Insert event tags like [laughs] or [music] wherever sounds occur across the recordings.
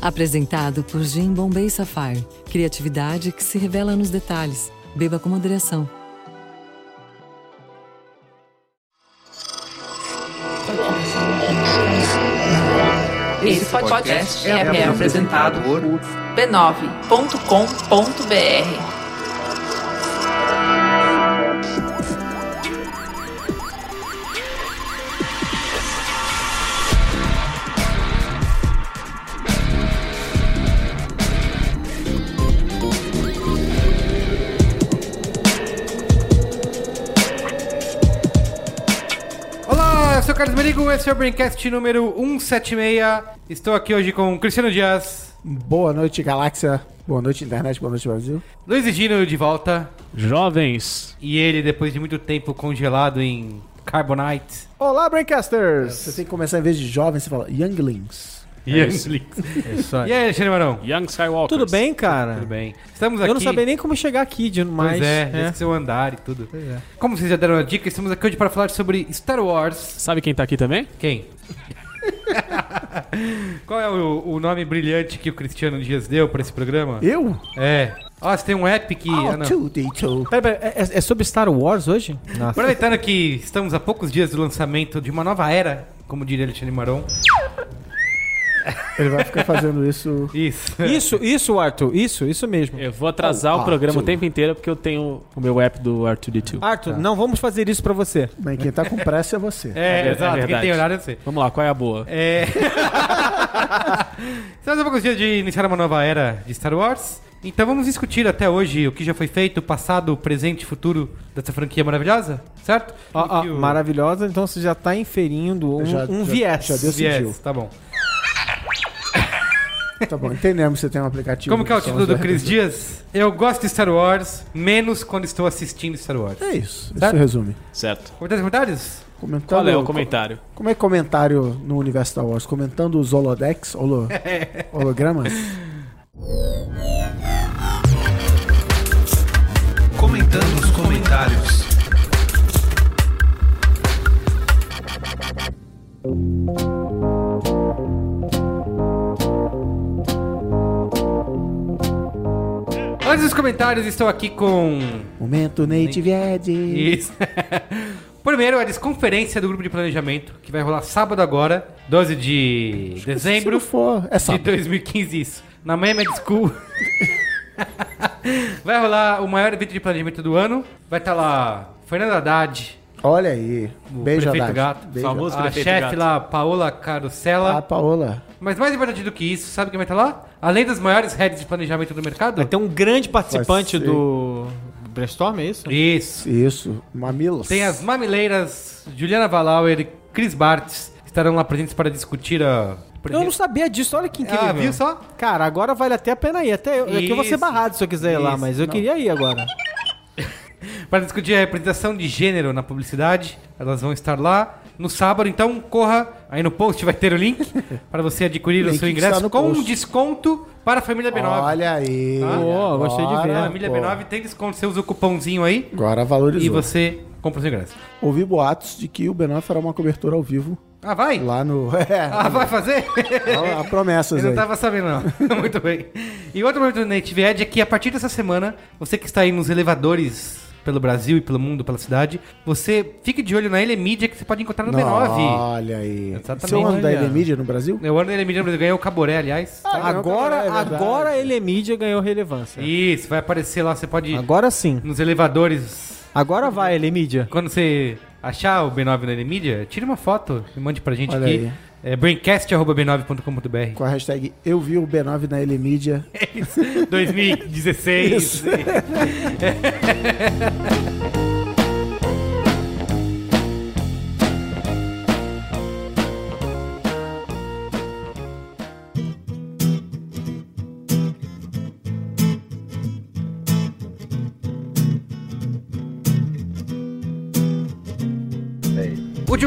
Apresentado por Jim Bombay Sapphire. Criatividade que se revela nos detalhes. Beba com moderação. Esse podcast é, é apresentado por b9.com.br. Olá, eu sou o Carlos Merigo, esse é o Braincast número 176. Estou aqui hoje com o Cristiano Dias, Boa noite, galáxia. Boa noite, internet. Boa noite, Brasil. Luiz e Gino de volta, Jovens, e ele depois de muito tempo congelado em Carbonite. Olá, Braincasters! Você tem que começar, em vez de jovens, você fala younglings. Younglings. Isso aí. E aí, Alexandre Marão? Young Skywalker. Tudo bem, cara? Tudo bem? Estamos aqui... Eu não sabia nem como chegar aqui, de- mas. Pois é, é. esse seu andar e tudo. Pois é. Como vocês já deram a dica, estamos aqui hoje para falar sobre Star Wars. Sabe quem tá aqui também? Quem? [laughs] Qual é o, o nome brilhante que o Cristiano Dias deu para esse programa? Eu? É. Ó, você tem um app que... ah, não. R2D2. Pera, pera, é, é sobre Star Wars hoje? Nossa. Aproveitando que estamos a poucos dias do lançamento de uma nova era, como diria Alexandre Maron. Ele vai ficar fazendo isso. Isso. Isso, isso, Arthur, isso, isso mesmo. Eu vou atrasar Oh, o programa o Arthur. tempo inteiro porque eu tenho o meu app do R2D2. Arthur, não vamos fazer isso pra você. Bem, quem tá com pressa é você. É, É exato. Quem verdade. tem horário é você. Vamos lá, qual é a boa? É. Estamos a poucos dias de iniciar uma nova era de Star Wars. Então vamos discutir até hoje o que já foi feito, o passado, o presente e futuro dessa franquia maravilhosa, certo? E que o- maravilhosa, então você já tá inferindo um, Já- um já- viés. já decidiu. tá bom. Tá bom, entendemos que você tem um aplicativo. Como que é o título do Cris. Dias? Eu gosto de Star Wars, menos quando estou assistindo Star Wars. É isso, Certo? isso resume. Certo. Comentários, comentários? Comentando, Qual é o comentário? Como é comentário no universo Star Wars? Comentando os holodex, holo, [laughs] hologramas? Comentando os comentários. Antes dos comentários, estou aqui com. Momento Native Ed. Isso. [laughs] Primeiro, a desconferência do grupo de planejamento, que vai rolar sábado agora, 12 de Se dezembro não for, é de sábado. 2015, isso. Na Miami School. [laughs] vai rolar o maior evento de planejamento do ano. Vai estar lá Fernando Haddad, Olha aí. o Beijo, prefeito Haddad. gato, Beijo. famoso a prefeito chefe gato. lá, Paola Carosella. A Paola. Mas mais importante do que isso, sabe quem vai estar lá? Além das maiores redes de planejamento do mercado? Vai ter um grande participante Vai ser. do Brainstorm, é isso? Isso. Isso. Mamilos. Tem as mamileiras Juliana Valauer e Cris Bartz estarão lá presentes para discutir a. Eu não sabia disso, olha que incrível. Ah, viu só? Cara, agora vale até a pena ir. Até eu, aqui eu vou ser Isso. barrado se eu quiser ir lá, Isso. mas eu queria ir agora. Para discutir a representação de gênero na publicidade. Elas vão estar lá no sábado, então corra. Aí no post vai ter o link [laughs] para você adquirir o seu ingresso no com um desconto para a família B9. Olha aí. Tá? Pô, gostei de ver. a família pô. B9 tem desconto, você usa o cupomzinho aí Agora valorizou. e você compra o seu ingresso. Ouvi boatos de que o B9 fará uma cobertura ao vivo Ah, vai? lá no. [laughs] É, Ah, vai fazer? há promessas Eu não tava sabendo, não. [laughs] Muito bem. E outro momento do Native Edge é que a partir dessa semana, você que está aí nos elevadores pelo Brasil e pelo mundo, pela cidade, você fique de olho na Ele Mídia que você pode encontrar no B9. Olha aí. Exatamente. Seu ano da Olha. Ele Mídia no Brasil? Eu ando na Ele Mídia, ganhou o Caboré, aliás. Agora, é agora ele é mídia ganhou relevância. Isso, vai aparecer lá, você pode ir Agora sim. nos elevadores. Agora vai, ele é mídia. Quando você achar o B9 na Ele Mídia, tire uma foto e mande pra gente Olha aqui. aí. É braincast.b9.com.br Com a hashtag Eu vi o B9 na Ele Mídia. 2016.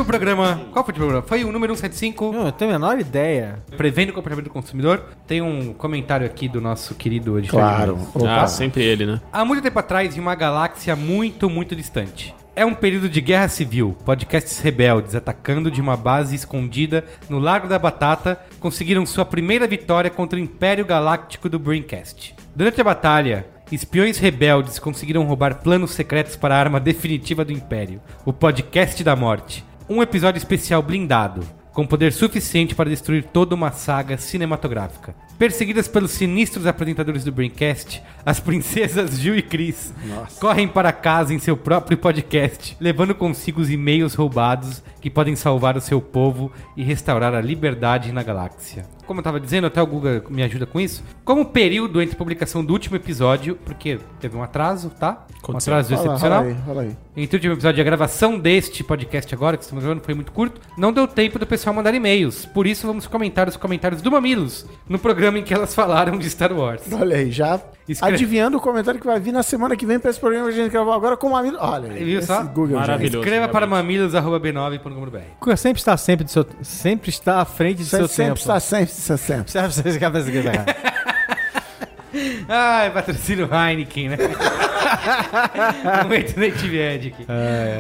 Programa. Qual foi o último programa? Foi o número 175. Não, eu tenho a menor ideia. Prevendo o comportamento do consumidor. Tem um comentário aqui do nosso querido editor. Claro. Opa. Ah, sempre ele, né? Há muito tempo atrás, em uma galáxia muito, muito distante, É um período de guerra civil. Podcasts rebeldes atacando de uma base escondida no Largo da Batata conseguiram sua primeira vitória contra o Império Galáctico do Braincast. Durante a batalha, espiões rebeldes conseguiram roubar planos secretos para a arma definitiva do Império, o Podcast da Morte. Um episódio especial blindado, com poder suficiente para destruir toda uma saga cinematográfica. Perseguidas pelos sinistros apresentadores do Braincast, as princesas Gil e Cris correm para casa em seu próprio podcast, levando consigo os e-mails roubados que podem salvar o seu povo e restaurar a liberdade na galáxia. Como eu estava dizendo, até o Google me ajuda com isso. Como o período entre a publicação do último episódio, porque teve um atraso, tá? Um atraso Fala, excepcional. fala aí, fala aí. Entre o último episódio e a gravação deste podcast agora, que estamos gravando, foi muito curto. Não deu tempo do pessoal mandar e-mails. Por isso, vamos comentar os comentários do Mamilos no programa em que elas falaram de Star Wars. Olha aí, já Escreve- adivinhando o comentário que vai vir na semana que vem pra esse programa que a gente gravou agora com o amigo. Olha aí, Viu esse só? Google já- Maravilhoso. Escreva para realmente. mamilos.b9.com.br. Cuca sempre está sempre do seu, sempre está à frente do Você seu sempre tempo. está sempre, está sempre. Sempre fazer isso aqui, Ai, patrocínio Heineken, né? [laughs] Muito Native Ed aqui.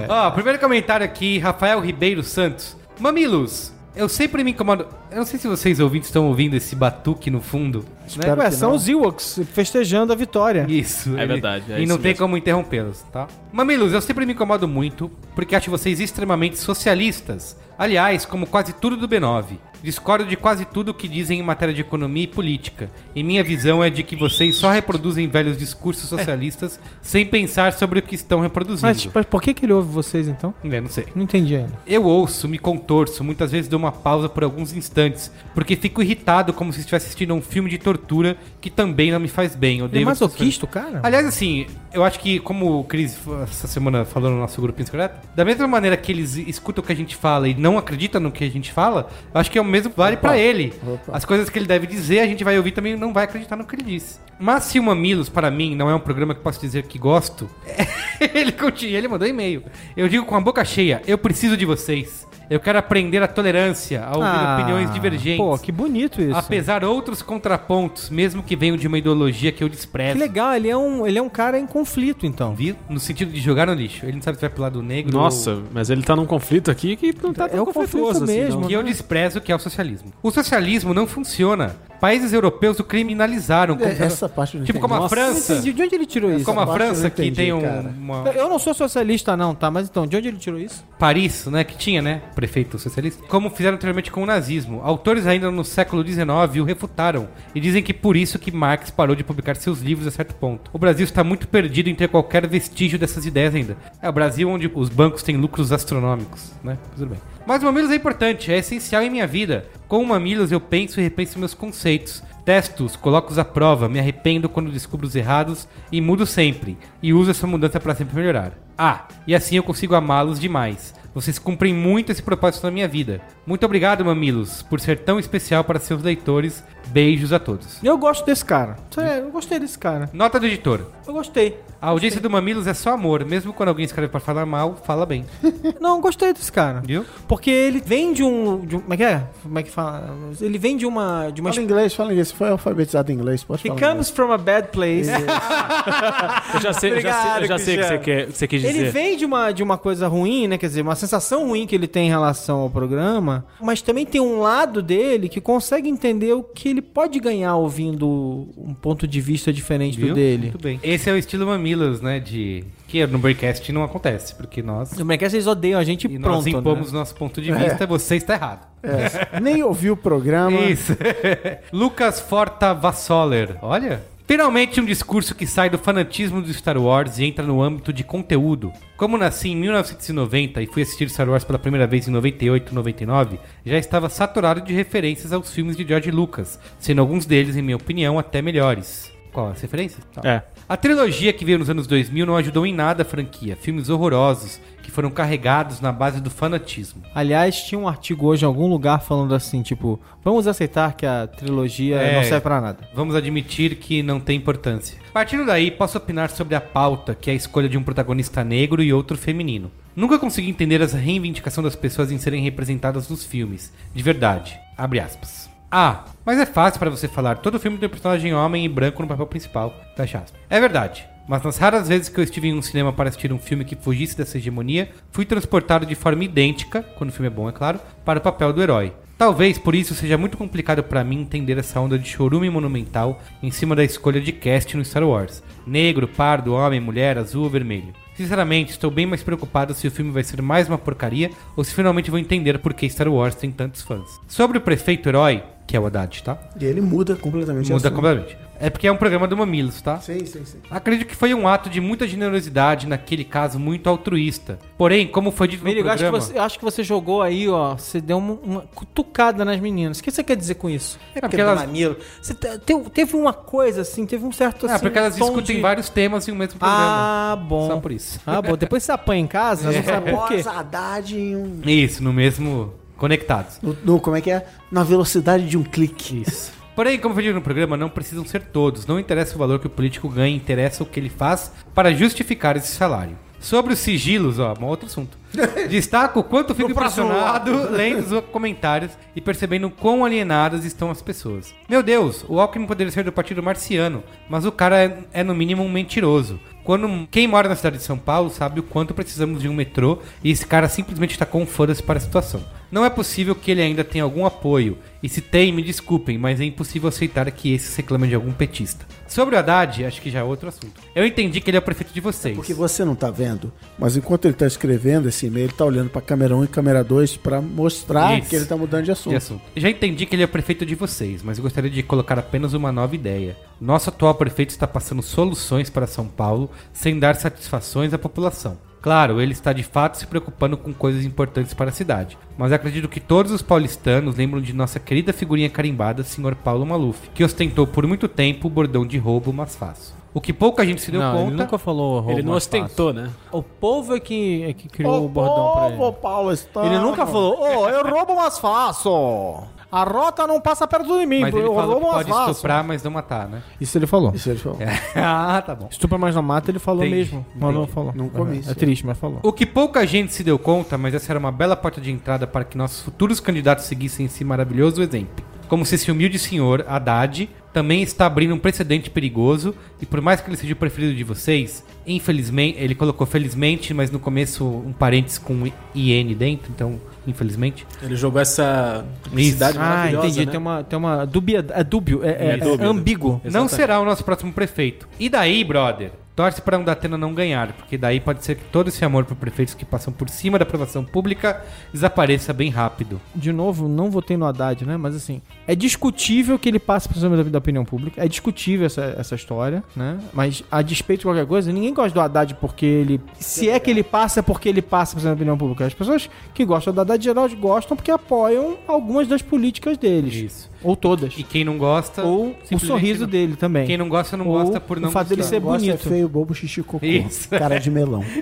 Ó, primeiro comentário aqui, Rafael Ribeiro Santos. Mamilos, eu sempre me incomodo. Eu não sei se vocês ouvintes estão ouvindo esse batuque no fundo. Né? Ué, são não. os Ewoks festejando a vitória. Isso. É verdade, é e não tem mesmo. como interrompê-los, tá? Mamilos, eu sempre me incomodo muito porque acho vocês extremamente socialistas. Aliás, como quase tudo do B9. Discordo de quase tudo que dizem em matéria de economia e política. E minha visão é de que vocês só reproduzem velhos discursos socialistas sem pensar sobre o que estão reproduzindo. Mas, mas por que, que ele ouve vocês então? É, não sei. Não entendi ainda. Eu ouço, me contorço, muitas vezes dou uma pausa por alguns instantes, porque fico irritado como se estivesse assistindo a um filme de tortura que também não me faz bem. Ele é Odeio masoquista, o cara? Aliás, assim, eu acho que, como o Cris essa semana falou no nosso grupo secreto, da mesma maneira que eles escutam o que a gente fala e não acreditam no que a gente fala, eu acho que é o mesmo vale pra ele. Opa. As coisas que ele deve dizer, a gente vai ouvir também e não vai acreditar no que ele disse. Mas se o Mamilos, para mim, não é um programa que posso dizer que gosto, [laughs] ele continua, ele mandou e-mail. Eu digo com a boca cheia, eu preciso de vocês. Eu quero aprender a tolerância, a ouvir Ah, opiniões divergentes. Pô, que bonito isso. Apesar outros contrapontos, mesmo que venham de uma ideologia que eu desprezo. Que legal, ele é, um, ele é um cara em conflito, então. Viu? No sentido de jogar no lixo. Ele não sabe se vai pro lado negro Nossa, mas ele tá num conflito aqui que não tá É tão conflito conflituoso assim, mesmo. não. ou... Que eu desprezo, que é o socialismo. O socialismo não funciona. Países europeus o criminalizaram. como- É, Essa parte eu não tipo entendi. como a Nossa. França. entendi. De onde ele tirou isso? Como a França, não que entendi, tem um, uma... Eu não sou socialista, não, tá? Mas então, de onde ele tirou isso? Paris, né, que tinha, né, prefeito socialista, como fizeram anteriormente com o nazismo. Autores ainda no século XIX o refutaram e dizem que por isso que Marx parou de publicar seus livros a certo ponto. O Brasil está muito perdido em ter qualquer vestígio dessas ideias ainda. É o Brasil onde os bancos têm lucros astronômicos, né? Tudo bem. Mas o Mamilos é importante, é essencial em minha vida. Com o Mamilos eu penso e repenso meus conceitos. Testo-os, coloco-os à prova, me arrependo quando descubro os errados e mudo sempre. E uso essa mudança para sempre melhorar. Ah, e assim eu consigo amá-los demais. Vocês cumprem muito esse propósito na minha vida. Muito obrigado, Mamilos, por ser tão especial para seus leitores. Beijos a todos. Eu gosto desse cara. Sério, eu gostei desse cara. Nota do editor. Eu gostei. A audiência do Mamilos é só amor. Mesmo quando alguém escreve para falar mal, fala bem. [laughs] Não, gostei desse cara. Viu? Porque ele vem de um, de um- Como é que é? Como é que fala? Ele vem de uma. De uma Fala inglês, fala inglês. Você foi alfabetizado em inglês, pode He falar. comes from a bad place. [laughs] Eu já sei, eu já sei, eu já sei o que você, quer, que você quis dizer. Ele vem de uma, de uma coisa ruim, né? Quer dizer, uma sensação ruim que ele tem em relação ao programa, mas também tem um lado dele que consegue entender o que ele pode ganhar ouvindo um ponto de vista diferente Viu? do dele. Muito bem. Esse é o estilo Mamilos, né? De. Que no Breakcast não acontece, porque nós. No Mercado eles odeiam a gente E pronto, nós impomos né? nosso ponto de vista, você está errado. É, nem ouviu o programa. Isso. [laughs] Lucas Forta Vassoler. Olha. Finalmente um discurso que sai do fanatismo do Star Wars e entra no âmbito de conteúdo. Como nasci em 1990 e fui assistir Star Wars pela primeira vez em 98 99, já estava saturado de referências aos filmes de George Lucas, sendo alguns deles, em minha opinião, até melhores. Qual as referências? Tá. É. A trilogia que veio nos anos 2000 não ajudou em nada a franquia. Filmes horrorosos foram carregados na base do fanatismo. Aliás, tinha um artigo hoje em algum lugar falando assim, tipo, vamos aceitar que a trilogia É. não serve pra nada. Vamos admitir que não tem importância. Partindo daí, posso opinar sobre a pauta, que é a escolha de um protagonista negro e outro feminino. Nunca consegui entender essa reivindicação das pessoas em serem representadas nos filmes. De verdade. Abre aspas. Ah, mas é fácil para você falar. Todo filme tem um personagem homem e branco no papel principal. Fecha aspas. É verdade. Mas nas raras vezes que eu estive em um cinema para assistir um filme que fugisse dessa hegemonia, fui transportado de forma idêntica, quando o filme é bom, é claro, para o papel do herói. Talvez por isso seja muito complicado para mim entender essa onda de chorume monumental em cima da escolha de cast no Star Wars. Negro, pardo, homem, mulher, azul ou vermelho. Sinceramente, estou bem mais preocupado se o filme vai ser mais uma porcaria ou se finalmente vou entender por que Star Wars tem tantos fãs. Sobre o prefeito herói, que é o Haddad, tá? E ele muda completamente. Muda completamente. É porque é um programa do Mamilos, tá? Sim, sim, sim. Acredito que foi um ato de muita generosidade, naquele caso muito altruísta. Porém, como foi dito no Merigo, eu acho, que programa... você, acho que você jogou aí, ó. Você deu uma, uma cutucada nas meninas. O que você quer dizer com isso? É porque elas- Mamilo. Você te- te- teve uma coisa assim, teve um certo assim. Ah, porque elas discutem de- vários temas em um mesmo programa. Ah, bom. Só por isso. Ah, bom. Depois você apanha em casa, você não sabe por quê. Haddad em um... Isso, no mesmo... Conectados. No, no- como é que é? Na velocidade de um clique. Isso. Porém, como foi dito no programa, não precisam ser todos. Não interessa o valor que o político ganha, interessa o que ele faz para justificar esse salário. Sobre os sigilos, ó, um outro assunto. [laughs] Destaco o quanto fico impressionado [laughs] lendo os comentários e percebendo quão alienadas estão as pessoas. Meu Deus, o Alckmin poderia ser do partido marciano, mas o cara é, é, no mínimo um mentiroso. Quando quem mora na cidade de São Paulo sabe o quanto precisamos de um metrô e esse cara simplesmente está com foda-se para a situação. Não é possível que ele ainda tenha algum apoio, e se tem, me desculpem, mas é impossível aceitar que esse reclame de algum petista. Sobre o Haddad, acho que já é outro assunto. Eu entendi que ele é o prefeito de vocês. Porque você não tá vendo, mas enquanto ele tá escrevendo esse e-mail, ele tá olhando pra câmera 1 e câmera 2 pra mostrar Isso. que ele tá mudando de assunto. de assunto. Já entendi que ele é prefeito de vocês, mas eu gostaria de colocar apenas uma nova ideia. Nosso atual prefeito está passando soluções para São Paulo sem dar satisfações à população. Claro, ele está de fato se preocupando com coisas importantes para a cidade, mas acredito que todos os paulistanos lembram de nossa querida figurinha carimbada, Sr. Paulo Maluf, que ostentou por muito tempo o bordão de roubo, mas faço. O que pouca gente se deu Não, conta. ele nunca falou roubo Ele não mais ostentou, né? fácil. O povo é que, é que criou o, bordão pra ele. Paulo está... Ele nunca falou, ô, eu roubo mais fácil. A rota não passa perto de mim, Mas ele eu falou roubo pode fácil. estuprar, mas não matar, né? Isso ele falou. Isso ele falou. [laughs] ah, tá bom. Estupra, mas não mata, ele falou Entendi, mesmo. Mas não entendi. falou. Não comi É triste, mas falou. O que pouca gente se deu conta, mas essa era uma bela porta de entrada para que nossos futuros candidatos seguissem esse maravilhoso exemplo. Como se esse humilde senhor, Haddad, também está abrindo um precedente perigoso, e por mais que ele seja o preferido de vocês, infelizmente, ele colocou felizmente, mas no começo um parênteses com IN dentro, então, infelizmente. Ele jogou essa publicidade Ah, maravilhosa, entendi. né? Tem uma, tem uma dúbia, é dúbio, é, é, É é ambíguo. Não Exatamente. será o nosso próximo prefeito. E daí, brother? Torce para um Datena não ganhar, porque daí pode ser que todo esse amor por prefeitos que passam por cima da aprovação pública desapareça bem rápido. De novo, não votei no Haddad, né? Mas assim, é discutível que ele passe por cima da, da opinião pública. É discutível essa, essa história, né? Mas a despeito de qualquer coisa, ninguém gosta do Haddad porque ele. Se é que ele passa, é porque ele passa por cima da opinião pública. As pessoas que gostam do Haddad geral gostam porque apoiam algumas das políticas deles. Isso. Ou todas. E quem não gosta. Ou o sorriso não- dele também. Quem não gosta, não Ou gosta por não o fato dele ser Gosta é bonito. feio, bobo, xixi, cocô. Isso. Cara de melão. [laughs]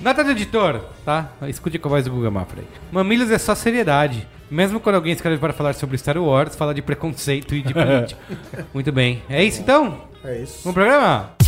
Nota do editor, tá? Escute com a voz do Google Mafra aí. Mamilos é só seriedade. Mesmo quando alguém escreve para falar sobre Star Wars, fala de preconceito e de política. [laughs] Muito bem. É isso então? É isso. Vamos pro programa?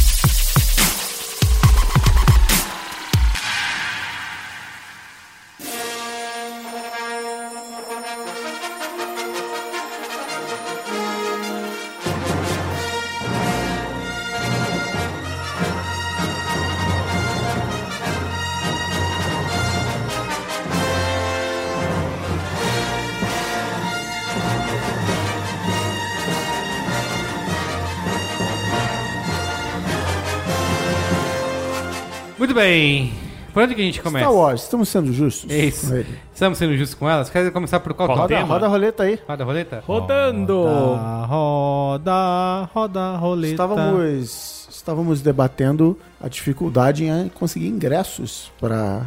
Muito bem. Por onde que a gente começa? Star Wars, estamos sendo justos. É isso. com ele. Estamos sendo justos com elas? Quer começar por qual Qual tópico? Roda, roda a roleta aí. Roda a roleta? Rodando! Roda, roda, roda, roleta. Estávamos, estávamos debatendo a dificuldade em conseguir ingressos para.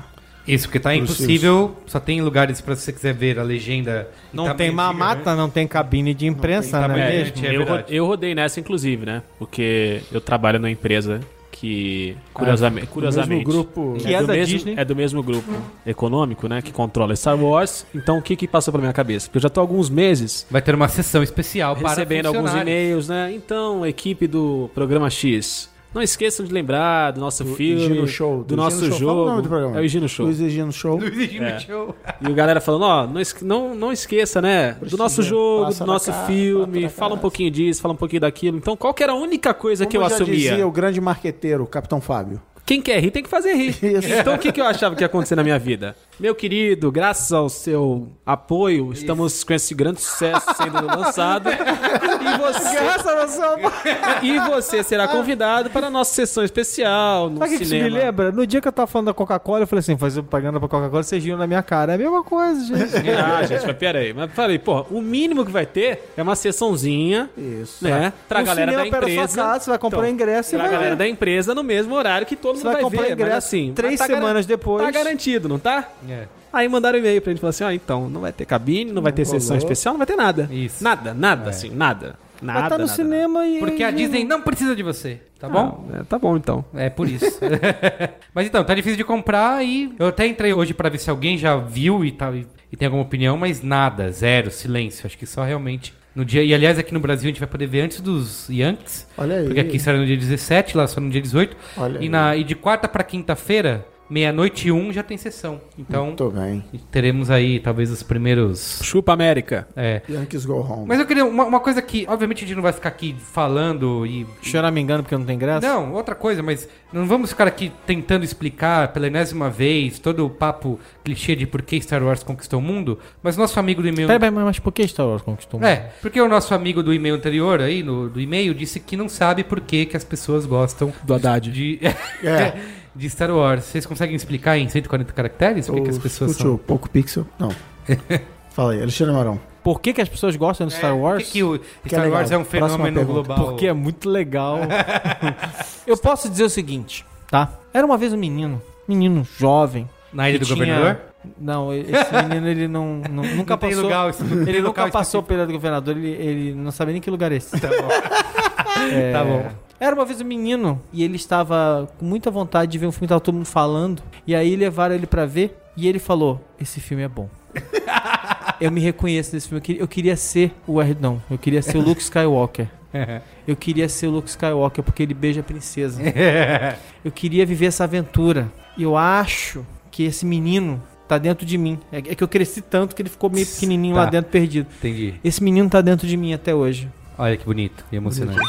Isso, porque tá impossível. Só tem lugares pra se você quiser ver a legenda. Não tamanho tem mamata, não tem cabine de imprensa, Não tem é mesmo? gigante, é eu, eu rodei nessa, inclusive, né? Porque eu trabalho numa empresa que, curiosamente, curiosamente mesmo grupo. Que é do da mesmo, Disney. é do mesmo grupo econômico, né? Que controla Star Wars. Então, o que que passou pela minha cabeça? Porque eu já tô há alguns meses Vai ter uma sessão especial para recebendo alguns e-mails, né? Então, equipe do programa X, Não esqueçam de lembrar do nosso Do filme, Higino Show, do, do nosso Higino Show. Fala o jogo. nome do programa. É o Higino Show. Luiz Egino Show. É. E o galera falando, ó, não, não, não esqueça, né? Do nome jogo, passa do nosso cara, filme, fala um pouquinho disso, fala um pouquinho daquilo. Então, qual que era a única coisa que eu Como já assumia? dizia o grande marqueteiro, o Capitão Fábio. Quem quer rir tem que fazer rir. [laughs] Isso. Então o que, que eu achava que ia acontecer na minha vida? Meu querido, graças ao seu apoio, estamos com esse grande sucesso sendo [laughs] lançado. E você, e você será convidado para a nossa sessão especial no Sabe o que isso me cinema. lembra? No dia que eu tava falando da Coca-Cola, eu falei assim, fazer propaganda pra Coca-Cola, vocês riam na minha cara. É a mesma coisa, gente. [laughs] Ah, gente, mas peraí. Mas falei, porra, o mínimo que vai ter é uma sessãozinha, Isso. né? Pra O galera da cinema da sua empresa. casa, você vai comprar ingresso e pra vai galera ver. da empresa no mesmo horário que todo Você mundo vai vai, comprar ver. ingresso assim, três tá semanas garan- depois. Tá garantido, não tá? É. Aí mandaram um e-mail pra gente falar assim, ó, então, não vai ter cabine, não vai ter sessão especial, não vai ter nada. Isso. Nada, nada, assim, nada. Nada, Vai estar no nada, cinema e... Porque a Disney não precisa de você, tá nada. bom? Ah, é, tá bom, então. É por isso. [laughs] [laughs] Mas então, tá difícil de comprar e eu até entrei hoje pra ver se alguém já viu e tal e, e tem alguma opinião, mas nada, zero, silêncio. Acho que só realmente no dia. E aliás, aqui no Brasil a gente vai poder ver antes dos Yankees. Olha aí. Porque aqui será no dia 17, lá só no dia 18. Olha E, aí. na, e de quarta pra quinta-feira, meia-noite e um já tem sessão. Então, Muito bem. teremos aí talvez os primeiros. Chupa América. É. Yankees go home. Mas eu queria uma, uma coisa que, obviamente, a gente não vai ficar aqui falando e Chorar me engano porque não tem graça? não, outra coisa, mas não vamos ficar aqui tentando explicar pela enésima vez todo o papo clichê de por que Star Wars conquistou o mundo, mas nosso amigo do e-mail. Peraí, mas por que Star Wars conquistou? o mundo? É, porque o nosso amigo do e-mail anterior aí, no, do e-mail, disse que não sabe por que, que as pessoas gostam Do Haddad. de, É. [laughs] de Star Wars. Vocês conseguem explicar em 140 caracteres por que, as pessoas Escute são. o Poco Pixel. Não. [laughs] Fala aí, Alexandre Marão. Por que, que as pessoas gostam de Star É, Wars? Por que, que o Que Star é. Wars é um fenômeno global? Porque é muito legal. [laughs] Eu posso dizer o seguinte, tá? Era uma vez um menino, menino jovem. Na ilha do tinha- governador? Não, esse menino ele não, [laughs] não- nunca Não passou. lugar, ele nunca passou pela do governador, ele, ele não sabia nem que lugar é esse. Tá bom. É, Tá bom. Era uma vez um menino e ele estava com muita vontade de ver um filme que tava todo mundo falando. E aí levaram ele pra ver e ele falou: Esse filme é bom. [laughs] eu me reconheço nesse filme. Eu queria, eu queria ser o R. Não, eu queria ser o Luke Skywalker. [laughs] Eu queria ser o Luke Skywalker porque ele beija a princesa. [laughs] Eu queria viver essa aventura. E eu acho que esse menino tá dentro de mim. É é que eu cresci tanto que ele ficou meio pequenininho lá Tá. dentro, perdido. Entendi. Esse menino tá dentro de mim até hoje. Olha que bonito e emocionante.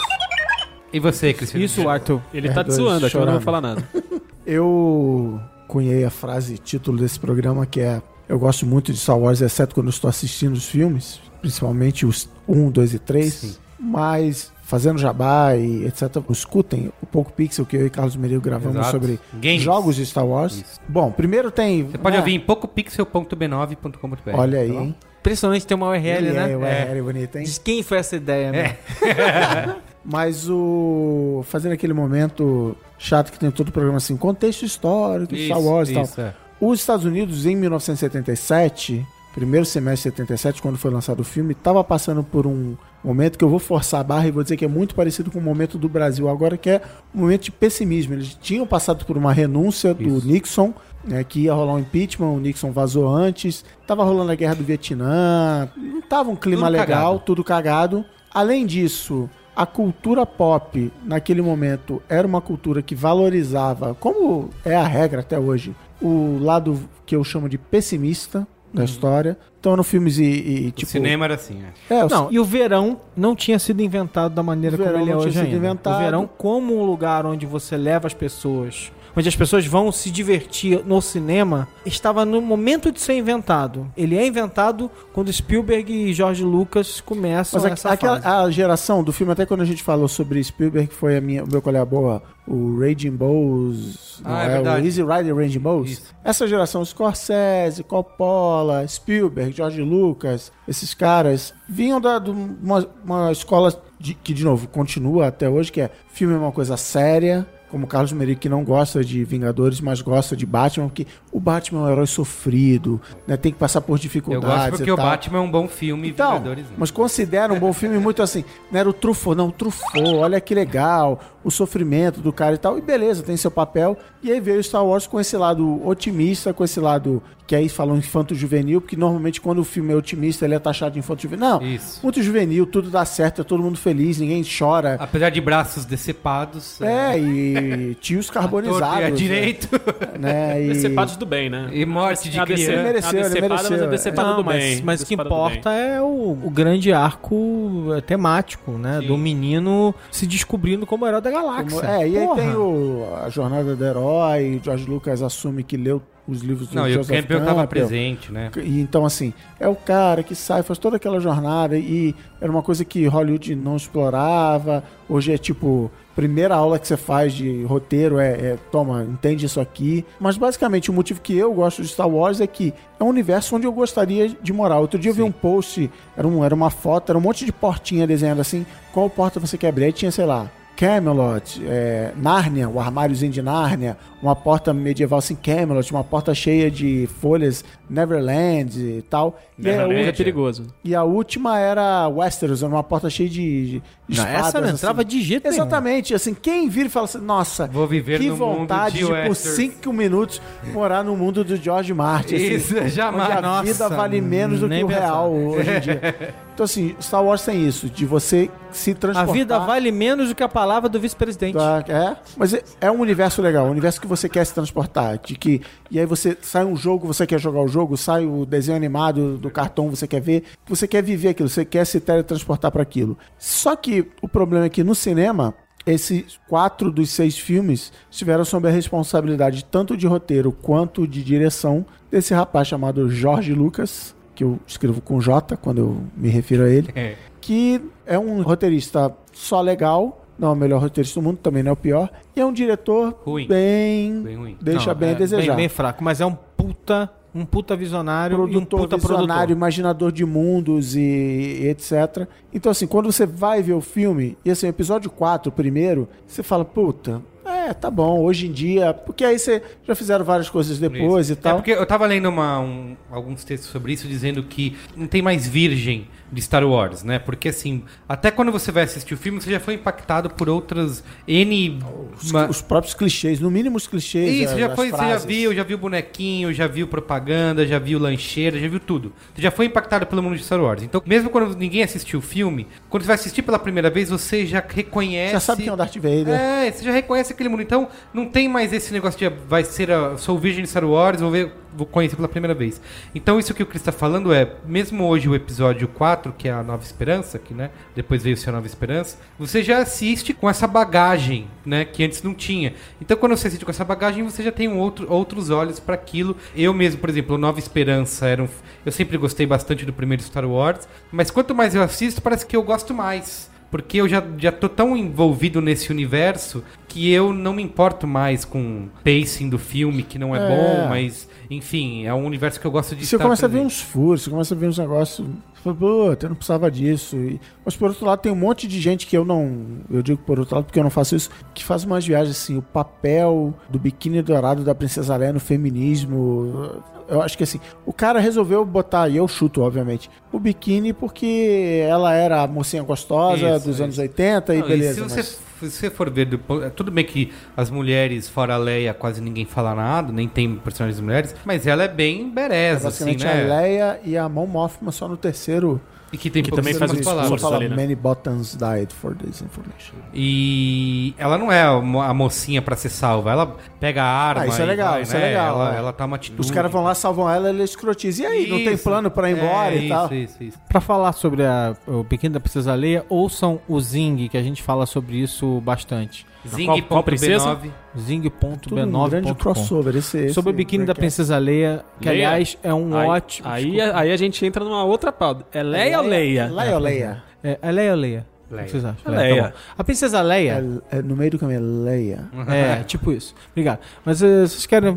E você, Cristiano? Isso, Arthur. Ele tá te R2 zoando aqui, eu não vou falar nada. [laughs] Eu cunhei a frase, título desse programa, que é Eu gosto muito de Star Wars, exceto quando estou assistindo os filmes, principalmente os 1, 2 e 3. Sim. Mas fazendo jabá e etc. Escutem o Pouco Pixel que eu e Carlos Meril gravamos Exato. sobre Games. jogos de Star Wars. Isso. Bom, primeiro tem. Você pode né, ouvir em pocopixel.b9.com.br. Olha aí, tá hein? Impressionante ter uma URL, Ele né? é, URL bonito, hein? De quem foi essa ideia, né? [laughs] Mas o. Fazendo aquele momento chato que tem todo o programa assim, contexto histórico, Star Wars e tal. isso, é. Os Estados Unidos, em 1977, primeiro semestre de 77, quando foi lançado o filme, estava passando por um momento que eu vou forçar a barra e vou dizer que é muito parecido com o momento do Brasil agora, que é um momento de pessimismo. Eles tinham passado por uma renúncia do Isso. Nixon, né, que ia rolar um impeachment, o Nixon vazou antes, tava rolando a guerra do Vietnã, não tava um clima Tudo legal, cagado. tudo cagado. Além disso, a cultura pop naquele momento era uma cultura que valorizava, como é a regra até hoje, o lado que eu chamo de pessimista da história. Então eram filmes e, e, O tipo. cinema era assim, é. É, o Não, e o verão não tinha sido inventado da maneira O como ele é não tinha hoje sido ainda. inventado. O verão como um lugar onde você leva as pessoas, onde as pessoas vão se divertir no cinema, estava no momento de ser inventado. Ele é inventado quando Spielberg e George Lucas começam Mas a- essa aquela, fase. a geração do filme, até quando a gente falou sobre Spielberg, foi a minha, o meu colega boa, o Raging Bulls, Ah, é é, o Easy Rider Raging Bulls. Isso. Essa geração, Scorsese, Coppola, Spielberg, George Lucas, esses caras, vinham da, de uma, uma escola de- que, de novo, continua até hoje, que é filme é uma coisa séria, como o Carlos Meric, que não gosta de Vingadores, mas gosta de Batman, porque o Batman é um herói sofrido, né? Tem que passar por Eu dificuldades. gosto porque o. Batman é um bom filme, Então, Vingadores não. mas considera um bom filme muito assim. Não era o Truffaut, não, o Truffaut, olha que legal, o sofrimento do cara e tal. E beleza, tem seu papel. E aí veio o Star Wars com esse lado otimista, com esse lado que aí falam infanto-juvenil, porque normalmente quando o filme é otimista, ele é taxado de infanto-juvenil. Não, Isso. muito juvenil, tudo dá certo, é todo mundo feliz, ninguém chora. Apesar de braços decepados. É, e tios [laughs] carbonizados. a direito. [laughs] Né, e... Decepados do bem, né? e morte de A criança. mereceu, a ele mereceu, mas é. decepada Não, do mas, bem. mas o que importa é o, o grande arco é, temático, né? Sim. Do menino se descobrindo como herói da galáxia. Como- É, e aí Porra. tem o, a jornada do herói, George Lucas assume que leu os livros do Não, e o Joseph Campbell tava Campbell. presente, né? E então, assim, é o cara que sai, faz toda aquela jornada e era uma coisa que Hollywood não explorava. Hoje é tipo, primeira aula que você faz de roteiro é, é, toma, entende isso aqui. Mas basicamente o motivo que eu gosto de Star Wars é que é um universo onde eu gostaria de morar. Outro dia eu vi um post, era, um, era uma foto, era um monte de portinha desenhada assim, qual porta você quer abrir? Aí tinha, sei lá, Camelot, é, Nárnia, o armáriozinho de Nárnia, uma porta medieval assim, Camelot, uma porta cheia de folhas, Neverland e tal. E, a, Neverland é u- perigoso. e a última era Westeros, era uma porta cheia de, de Não, espadas. essa não assim. entrava de jeito nenhum. Exatamente, assim, quem vira e fala assim, nossa, Vou viver que no mundo vontade de de, por cinco minutos morar no mundo do George Martin. assim, Isso, jamais. Onde a Nossa, vida vale menos do que o pensar. real hoje em dia. [laughs] Então, assim, Star Wars tem isso, de você se A transportar. vida vale menos do que a palavra do vice-presidente. Tá, é, mas é, é um universo legal, um universo que você quer se transportar, de que e aí você sai um jogo, você quer jogar o jogo, sai o desenho animado do cartão, você quer ver, você quer viver aquilo, você quer se teletransportar para aquilo. Só que o problema é que no cinema esses quatro dos seis filmes estiveram sob a responsabilidade tanto de roteiro quanto de direção desse rapaz chamado Jorge Lucas, que eu escrevo com J quando eu me refiro a ele É. que é um roteirista só legal, não é o melhor roteirista do mundo, também não é o pior, e é um diretor Ruim. bem, Bem ruim. deixa Não, bem é a desejar. Bem, bem fraco, mas é um puta, um puta visionário e um produtor puta visionário, produtor. imaginador de mundos e, e etc. Então, assim, quando você vai ver o filme, e assim, o episódio 4, o primeiro, você fala, puta, é, tá bom, hoje em dia, porque aí você já fizeram várias coisas depois Isso. e tal. É porque eu tava lendo uma- um- alguns textos sobre isso, dizendo que não tem mais virgem de Star Wars, né? Porque assim, até quando você vai assistir o filme, você já foi impactado por outras N. Os, ma- os próprios clichês, no mínimo os clichês. Isso, as- já foi, você já viu, já viu bonequinho, já viu propaganda, já viu lancheira, já viu tudo. Você já foi impactado pelo mundo de Star Wars. Então, mesmo quando ninguém assistiu o filme, quando você vai assistir pela primeira vez, você já reconhece. Já sabe quem é o Darth Vader. É, você já reconhece aquele mundo. Então, não tem mais esse negócio de vai ser a, sou virgem de Star Wars, vou ver, conhecer pela primeira vez. Então, isso que o Chris está falando é, mesmo hoje o episódio 4, que é a Nova Esperança, que, né, depois veio ser a Nova Esperança, você já assiste com essa bagagem, né, que antes não tinha. Então, quando você assiste com essa bagagem, você já tem um outro, outros olhos para aquilo. Eu mesmo, por exemplo, Nova Esperança era um, eu sempre gostei bastante do primeiro Star Wars, mas quanto mais eu assisto, parece que eu gosto mais. Porque eu já, já tô tão envolvido nesse universo que eu não me importo mais com o pacing do filme, que não é, É. bom, mas, enfim, é um universo que eu gosto de Você começa a ver uns furos, você começa a ver uns negócios. Você fala, puta, eu não precisava disso. E- mas por outro lado, tem um monte de gente que eu não. Eu digo por outro lado porque eu não faço isso, que faz umas viagens assim, o papel do biquíni dourado da Princesa Leia no feminismo. Eu acho que assim, o cara resolveu botar, e eu chuto, obviamente, o biquíni porque ela era a mocinha gostosa Isso, dos isso. anos 80 e Não, beleza. se, você, mas- se você for ver, do pon- tudo bem que as mulheres, fora a Leia, quase ninguém fala nada, nem tem personagens mulheres, mas ela é bem bereza, assim, Basicamente né? a Leia e a Mon Mothma só no terceiro. E que tem Que também faz um discurso fala ali, né? Many buttons died for this information. E ela não é a mo- a mocinha pra ser salva. Ela pega a arma. Ah, isso é legal, vai, isso é né? legal, Ela, é. ela tá uma atitude. Os caras vão lá, salvam ela, ele escrotiza. E aí, não tem Isso. plano pra ir embora É, e tal? Isso, isso, isso. Pra falar sobre a, o Pequeno da Princesa Leia, ouçam o Zing, que a gente fala sobre isso bastante. Qual- qual princesa? Zing.b9. Tudo um grande Zing.b9.com. crossover. Esse, esse Sobre o biquíni da. Princesa Leia, que Leia? aliás é um aí, ótimo. Aí, desculpa. aí a gente entra numa outra pauta. É Leia ou Leia? Leia ou Leia? É, é Leia ou Leia? O Leia. que vocês acham? Leia. tá bom. a princesa Leia. É, é no meio do caminho, é Leia. É, tipo isso. Obrigado. Mas eh, vocês querem eh,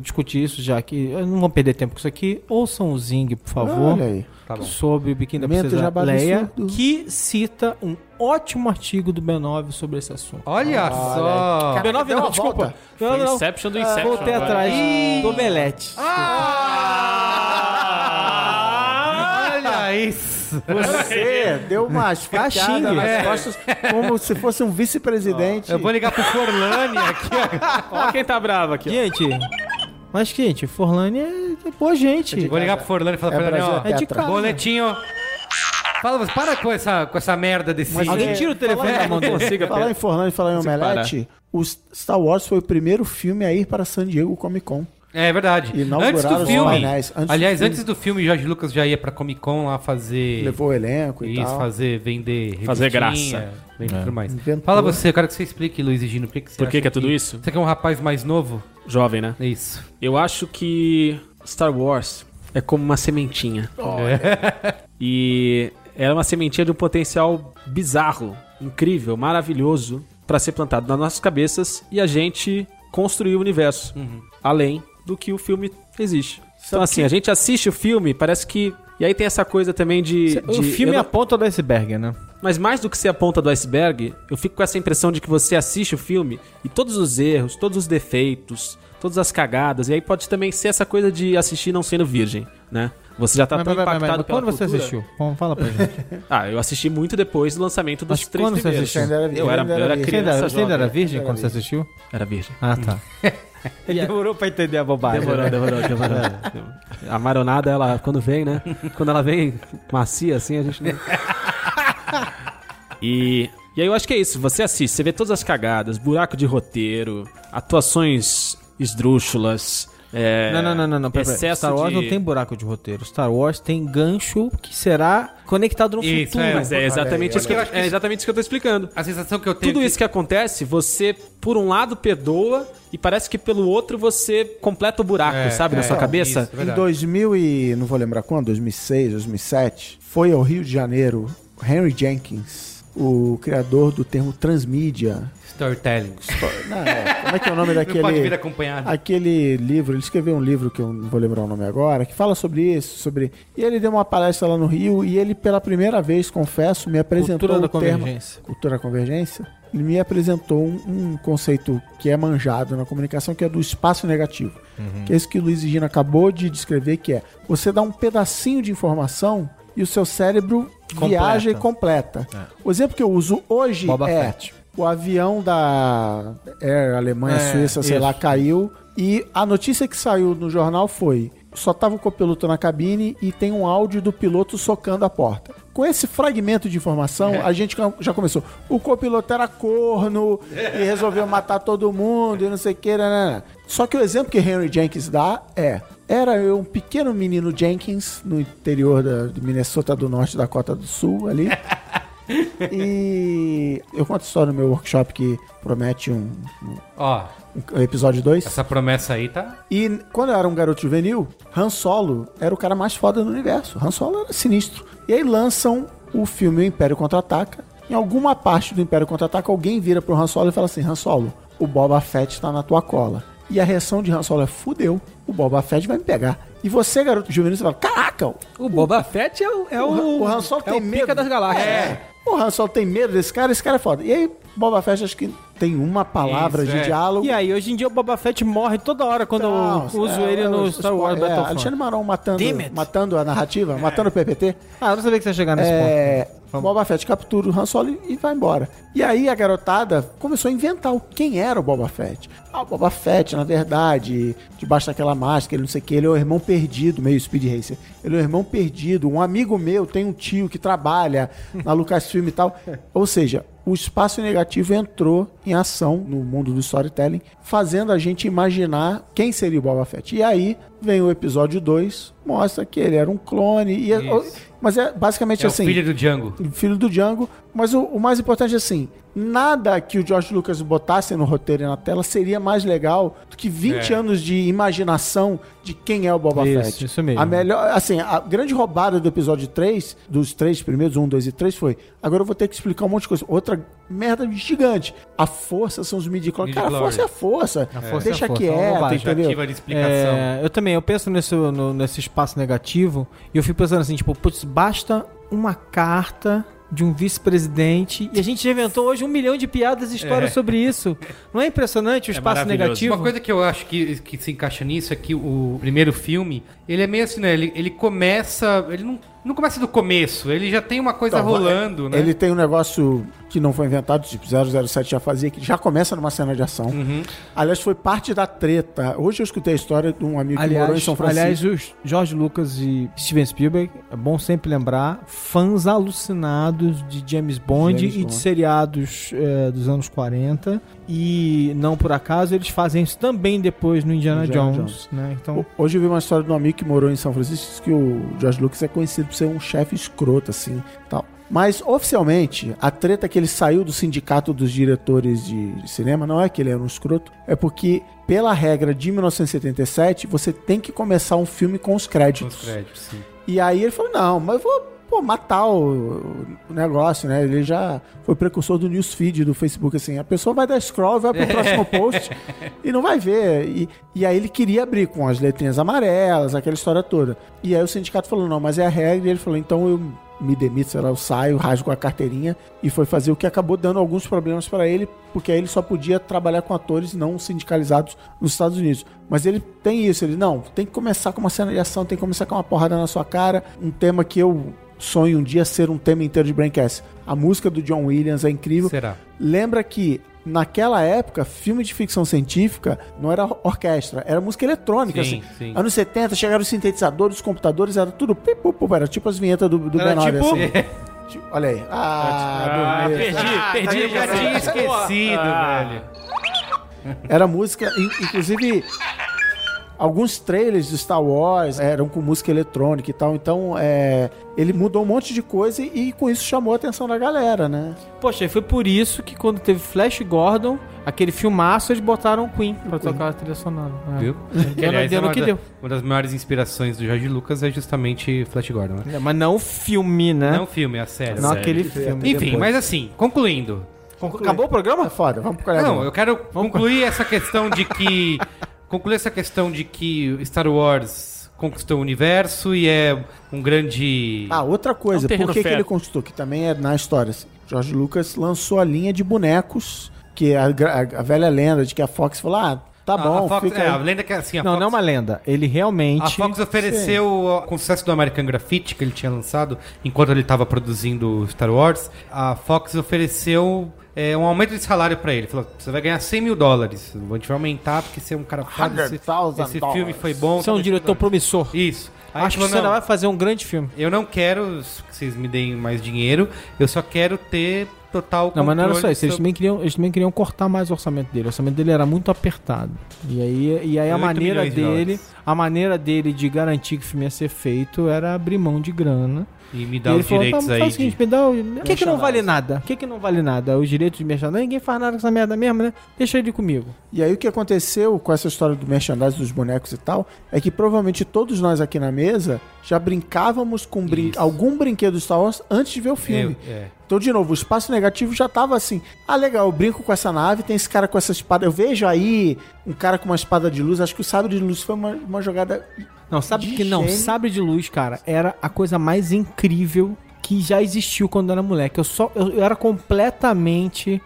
discutir isso já que eu não vou perder tempo com isso aqui. Ouçam o Zing, por favor, Olha aí. Tá bom. sobre o biquíni da princesa Leia, que cita um ótimo artigo do B9 sobre esse assunto. Olha só. B9 deu não, desculpa. volta. Não, não. Inception do Ah, Inception. Voltei agora. atrás do Belete. Olha isso. Você [laughs] deu umas Caxingue. facadas nas É. costas como se fosse um vice-presidente. Eu vou ligar pro Forlani aqui. ó. Olha quem tá bravo aqui. ó. Gente, mas, gente, Forlane é, é boa gente. Vou ligar pro Forlani e falar É pra ele, ó. É de casa. Boletinho. Fala, você para com essa, com essa merda desse. Alguém tira o telefone da mão. Consiga, Falar em Forlane, falar em Omelete, o Star Wars foi o primeiro filme a ir para San Diego Comic Con. É verdade. Antes do filme. painéis, antes do aliás, filme. antes do filme, Jorge Lucas já ia pra Comic Con lá fazer. Levou o elenco e Isso, tal. fazer, vender. Fazer graça. Vender tudo mais. Inventou. Fala você, eu quero que você explique, Luiz e Gino, por que, que você Por que acha que é tudo isso? Você que é um rapaz mais novo? Jovem, né? É isso. Eu acho que Star Wars é como uma sementinha. [laughs] E ela é uma sementinha de um potencial bizarro, incrível, maravilhoso para ser plantado nas nossas cabeças e a gente construir o universo além do que o filme existe. Então assim, a gente assiste o filme, parece que e aí tem essa coisa também de, O de- filme eu é a não- ponta do iceberg, né? mas mais do que ser a ponta do iceberg, eu fico com essa impressão de que você assiste o filme e todos os erros, todos os defeitos, todas as cagadas, e aí pode também ser essa coisa de assistir não sendo virgem, né? Você já tá Mas, tão mas, mas, impactado mas, pela quando você cultura. assistiu? Vamos, fala pra gente. [laughs] Ah, eu assisti muito depois do lançamento dos Mas três quando você primeiros. assistiu? Ainda era virgem, Eu era, eu era. Você ainda, criança você ainda era virgem quando você assistiu? Era virgem. Ah, tá. [laughs] [laughs] Ele demorou pra entender a bobagem. Demorou, né? demorou, demorou. A maronada, ela, quando vem, né? Quando ela vem macia assim, a gente não... E, e aí eu acho que é isso. Você assiste, você vê todas as cagadas, buraco de roteiro, atuações esdrúxulas. É, Não, não, não, não, não. pera, pera. excesso Star Wars de- não tem buraco de roteiro. Star Wars tem gancho que será conectado no Isso, futuro. é, Mas é exatamente, isso, que eu, é exatamente isso que eu tô explicando. A sensação que eu tenho. Tudo que- isso que acontece, você, por um lado, perdoa e parece que pelo outro você completa o buraco, É, sabe, na é, sua cabeça. isso. Em verdade. 2000 e não vou lembrar quando, 2006, 2007, foi ao Rio de Janeiro Henry Jenkins, o criador do termo transmídia. Storytelling. Não, é, como é que é o nome Não pode vir daquele acompanhado. aquele livro? Ele escreveu um livro que eu não vou lembrar o nome agora, que fala sobre isso, sobre e ele deu uma palestra lá no Rio e ele pela primeira vez, confesso, me apresentou Cultura da o termo convergência. cultura da convergência. Ele me apresentou um, um conceito que é manjado na comunicação, que é do espaço negativo. Que é esse que o Luiz e Gina acabou de descrever, que é você dá um pedacinho de informação e o seu cérebro Completa. viaja e completa. O exemplo que eu uso hoje Boba é Fett. o avião da Air Alemanha, É, Suíça, sei isso. lá, caiu e a notícia que saiu no jornal foi só tava o copiloto na cabine e tem um áudio do piloto socando a porta. Com esse fragmento de informação, É. a gente já começou. O copiloto era corno e resolveu matar todo mundo e não sei o que. Só que o exemplo que Henry Jenkins dá é: era eu um pequeno menino Jenkins no interior da, de Minnesota do Norte, Dakota do Sul, ali. [laughs] e eu conto história no meu workshop que promete um, Ó, um episódio 2. essa promessa aí tá. E quando eu era um garoto juvenil, Han Solo era o cara mais foda do universo. Han Solo era sinistro. E aí lançam o filme O Império Contra-Ataca. Em alguma parte do Império Contra-Ataca, alguém vira pro Han Solo e fala assim: Han Solo, o Boba Fett tá na tua cola. E a reação de Han Solo é: fudeu, o Boba Fett vai me pegar. E você, garoto juvenil, você fala: caraca, O Boba Fett é o, é o, o Han Solo é tem o medo. pica das galáxias. É. O Han Solo tem medo desse cara, esse cara é foda. E aí, Boba Fett acho que tem uma palavra Isso, de é. diálogo. E aí, hoje em dia o Boba Fett morre toda hora quando Não, eu uso é, ele é, no Star Wars é, Battlefront. Alexandre Marão matando, matando a narrativa, matando o PPT. Ah, eu não sabia que você ia chegar nesse É, ponto. Boba Fett captura o Han Solo e vai embora. E aí a garotada começou a inventar quem era o Boba Fett. Ah, o Boba Fett, na verdade, debaixo daquela máscara, ele não sei o que, ele é o irmão perdido, meio Speed Racer. Ele é o irmão perdido. Um amigo meu tem um tio que trabalha na Lucasfilm e tal. [laughs] Ou seja, o espaço negativo entrou em ação no mundo do storytelling, fazendo a gente imaginar quem seria o Boba Fett. E aí vem o episódio 2, mostra que ele era um clone. E é- Isso. mas é basicamente É assim. o filho do Django. filho do Django. Mas o, o mais importante é assim: nada que o George Lucas botasse no roteiro e na tela seria mais legal do que 20 É. anos de imaginação de quem é o Boba Isso, Fett. isso mesmo. A melhor, assim, a grande roubada do episódio 3, dos três primeiros, 1, 2 e 3, foi: agora eu vou ter que explicar um monte de coisa. Outra merda gigante. A força são os midi-chlorians. Cara, a força é a força. força Deixa é a força, é uma quieta, bobagem. entendeu? De explicação. É, eu também, eu penso nesse, no- nesse espaço negativo e eu fico pensando assim, tipo, putz, basta uma carta de um vice-presidente e a gente já inventou hoje um milhão de piadas e histórias É. sobre isso. Não é impressionante o É espaço negativo? Uma coisa que eu acho que, que se encaixa nisso é que o primeiro filme, ele é meio assim, né? Ele, ele começa. Ele não, não começa do começo, ele já tem uma coisa Então, rolando, né? Ele tem um negócio que não foi inventado, tipo 007 já fazia, que já começa numa cena de ação. Uhum. Aliás, foi parte da treta. Hoje eu escutei a história de um amigo que morou em Aliás, São Francisco. aliás, os George Lucas e Steven Spielberg, é bom sempre lembrar, fãs alucinados de James Bond James e Bond. de seriados eh, dos anos 40. E não por acaso eles fazem isso também depois no Indiana, Indiana Jones, né? Então, Ho- Hoje eu vi uma história de um amigo que morou em São Francisco que o George Lucas é conhecido por ser um chefe escroto, assim, tal. Mas, oficialmente, a treta que ele saiu do sindicato dos diretores de, de cinema não é que ele era um escroto, é porque, pela regra de 1977, você tem que começar um filme com os Com créditos. os créditos, sim. E aí ele falou, não, mas eu vou pô, matar o, o negócio, né? Ele já foi precursor do newsfeed do Facebook, assim. A pessoa vai dar scroll, vai pro próximo [laughs] post e não vai ver. E, e aí ele queria abrir com as letrinhas amarelas, aquela história toda. E aí o sindicato falou, não, mas é a regra. E ele falou, então eu me demito, sei lá, eu saio, rasgo a carteirinha e foi fazer o que acabou dando alguns problemas para ele, porque aí ele só podia trabalhar com atores não sindicalizados nos Estados Unidos. Mas ele tem isso, ele não, tem que começar com uma cena de ação, tem que começar com uma porrada na sua cara, um tema que eu sonho um dia ser um tema inteiro de Braincast. A música do John Williams é incrível. Será? Lembra que naquela época, filme de ficção científica não era orquestra, era música eletrônica. Sim, assim. sim. Anos 70 chegaram os sintetizadores, os computadores, era tudo. Era tipo as vinhetas do, do Era tipo- assim. Tipo, Olha aí. Ah, dormi. perdi, perdi. Eu já tinha esquecido, Ah. velho. Era música, in- inclusive. Alguns trailers de Star Wars eram com música eletrônica e tal, então é, ele mudou um monte de coisa e, e com isso chamou a atenção da galera, né? poxa, e foi por isso que quando teve Flash Gordon, aquele filmaço, eles botaram o Queen pra tocar a trilha sonora. É. Viu? Deu, Aliás, deu no uma, que da- deu. uma das maiores inspirações do Jorge Lucas é justamente Flash Gordon, né? É, Mas não o filme, né? Não o filme, é a série. Não série. aquele filme. Enfim, depois. mas assim, concluindo. Acabou o programa? É foda, vamos pro. Não, eu quero concluir essa questão de que. [laughs] concluir essa questão de que Star Wars conquistou o universo e é um grande. Ah, outra coisa, É um por que, que ele conquistou? Que também é na história. assim. George Lucas lançou a linha de bonecos, que é a, gra- a velha lenda de que a Fox falou: ah, tá a, bom, a Fox, fica é, a lenda que é assim, a Não, Fox, não é uma lenda. Ele realmente. A Fox ofereceu, com o sucesso do American Graffiti que ele tinha lançado, enquanto ele estava produzindo Star Wars, a Fox ofereceu é, um aumento de salário para ele. Falou: você vai ganhar 100 mil dólares. A gente vai aumentar porque você é um cara foda. Esse, 100,000 esse filme foi bom. Você é um diretor promissor. Isso. Aí Acho que você "Não, vai fazer um grande filme. Eu não quero que vocês me deem mais dinheiro, eu só quero ter total Não, mas não era só isso. Eles sobre- também, queriam, eles também queriam cortar mais o orçamento dele. O orçamento dele era muito apertado. E aí, e aí a 8 maneira de dele. dólares. A maneira dele de garantir que o filme ia ser feito era abrir mão de grana. E me E dá ele os falou, direitos "Tá, aí. faz o seguinte, de- me dá o... Que que não vale nada? O que que não vale nada? Os direitos de merchandising? Ninguém faz nada com essa merda mesmo, né? Deixa ele comigo. E aí o que aconteceu com essa história do merchandising dos bonecos e tal, é que provavelmente todos nós aqui na mesa já brincávamos com brin Isso. algum brinquedo Star Wars antes de ver o filme. Eu- é. Então, de novo, o espaço negativo já tava assim. Ah, legal, eu brinco com essa nave, tem esse cara com essa espada. Eu vejo aí um cara com uma espada de luz. Acho que o sabre de luz foi uma, uma jogada. Não, sabe De que não, gênio. sabre de luz, cara, era a coisa mais incrível que já existiu quando eu era moleque. Eu só eu, eu era completamente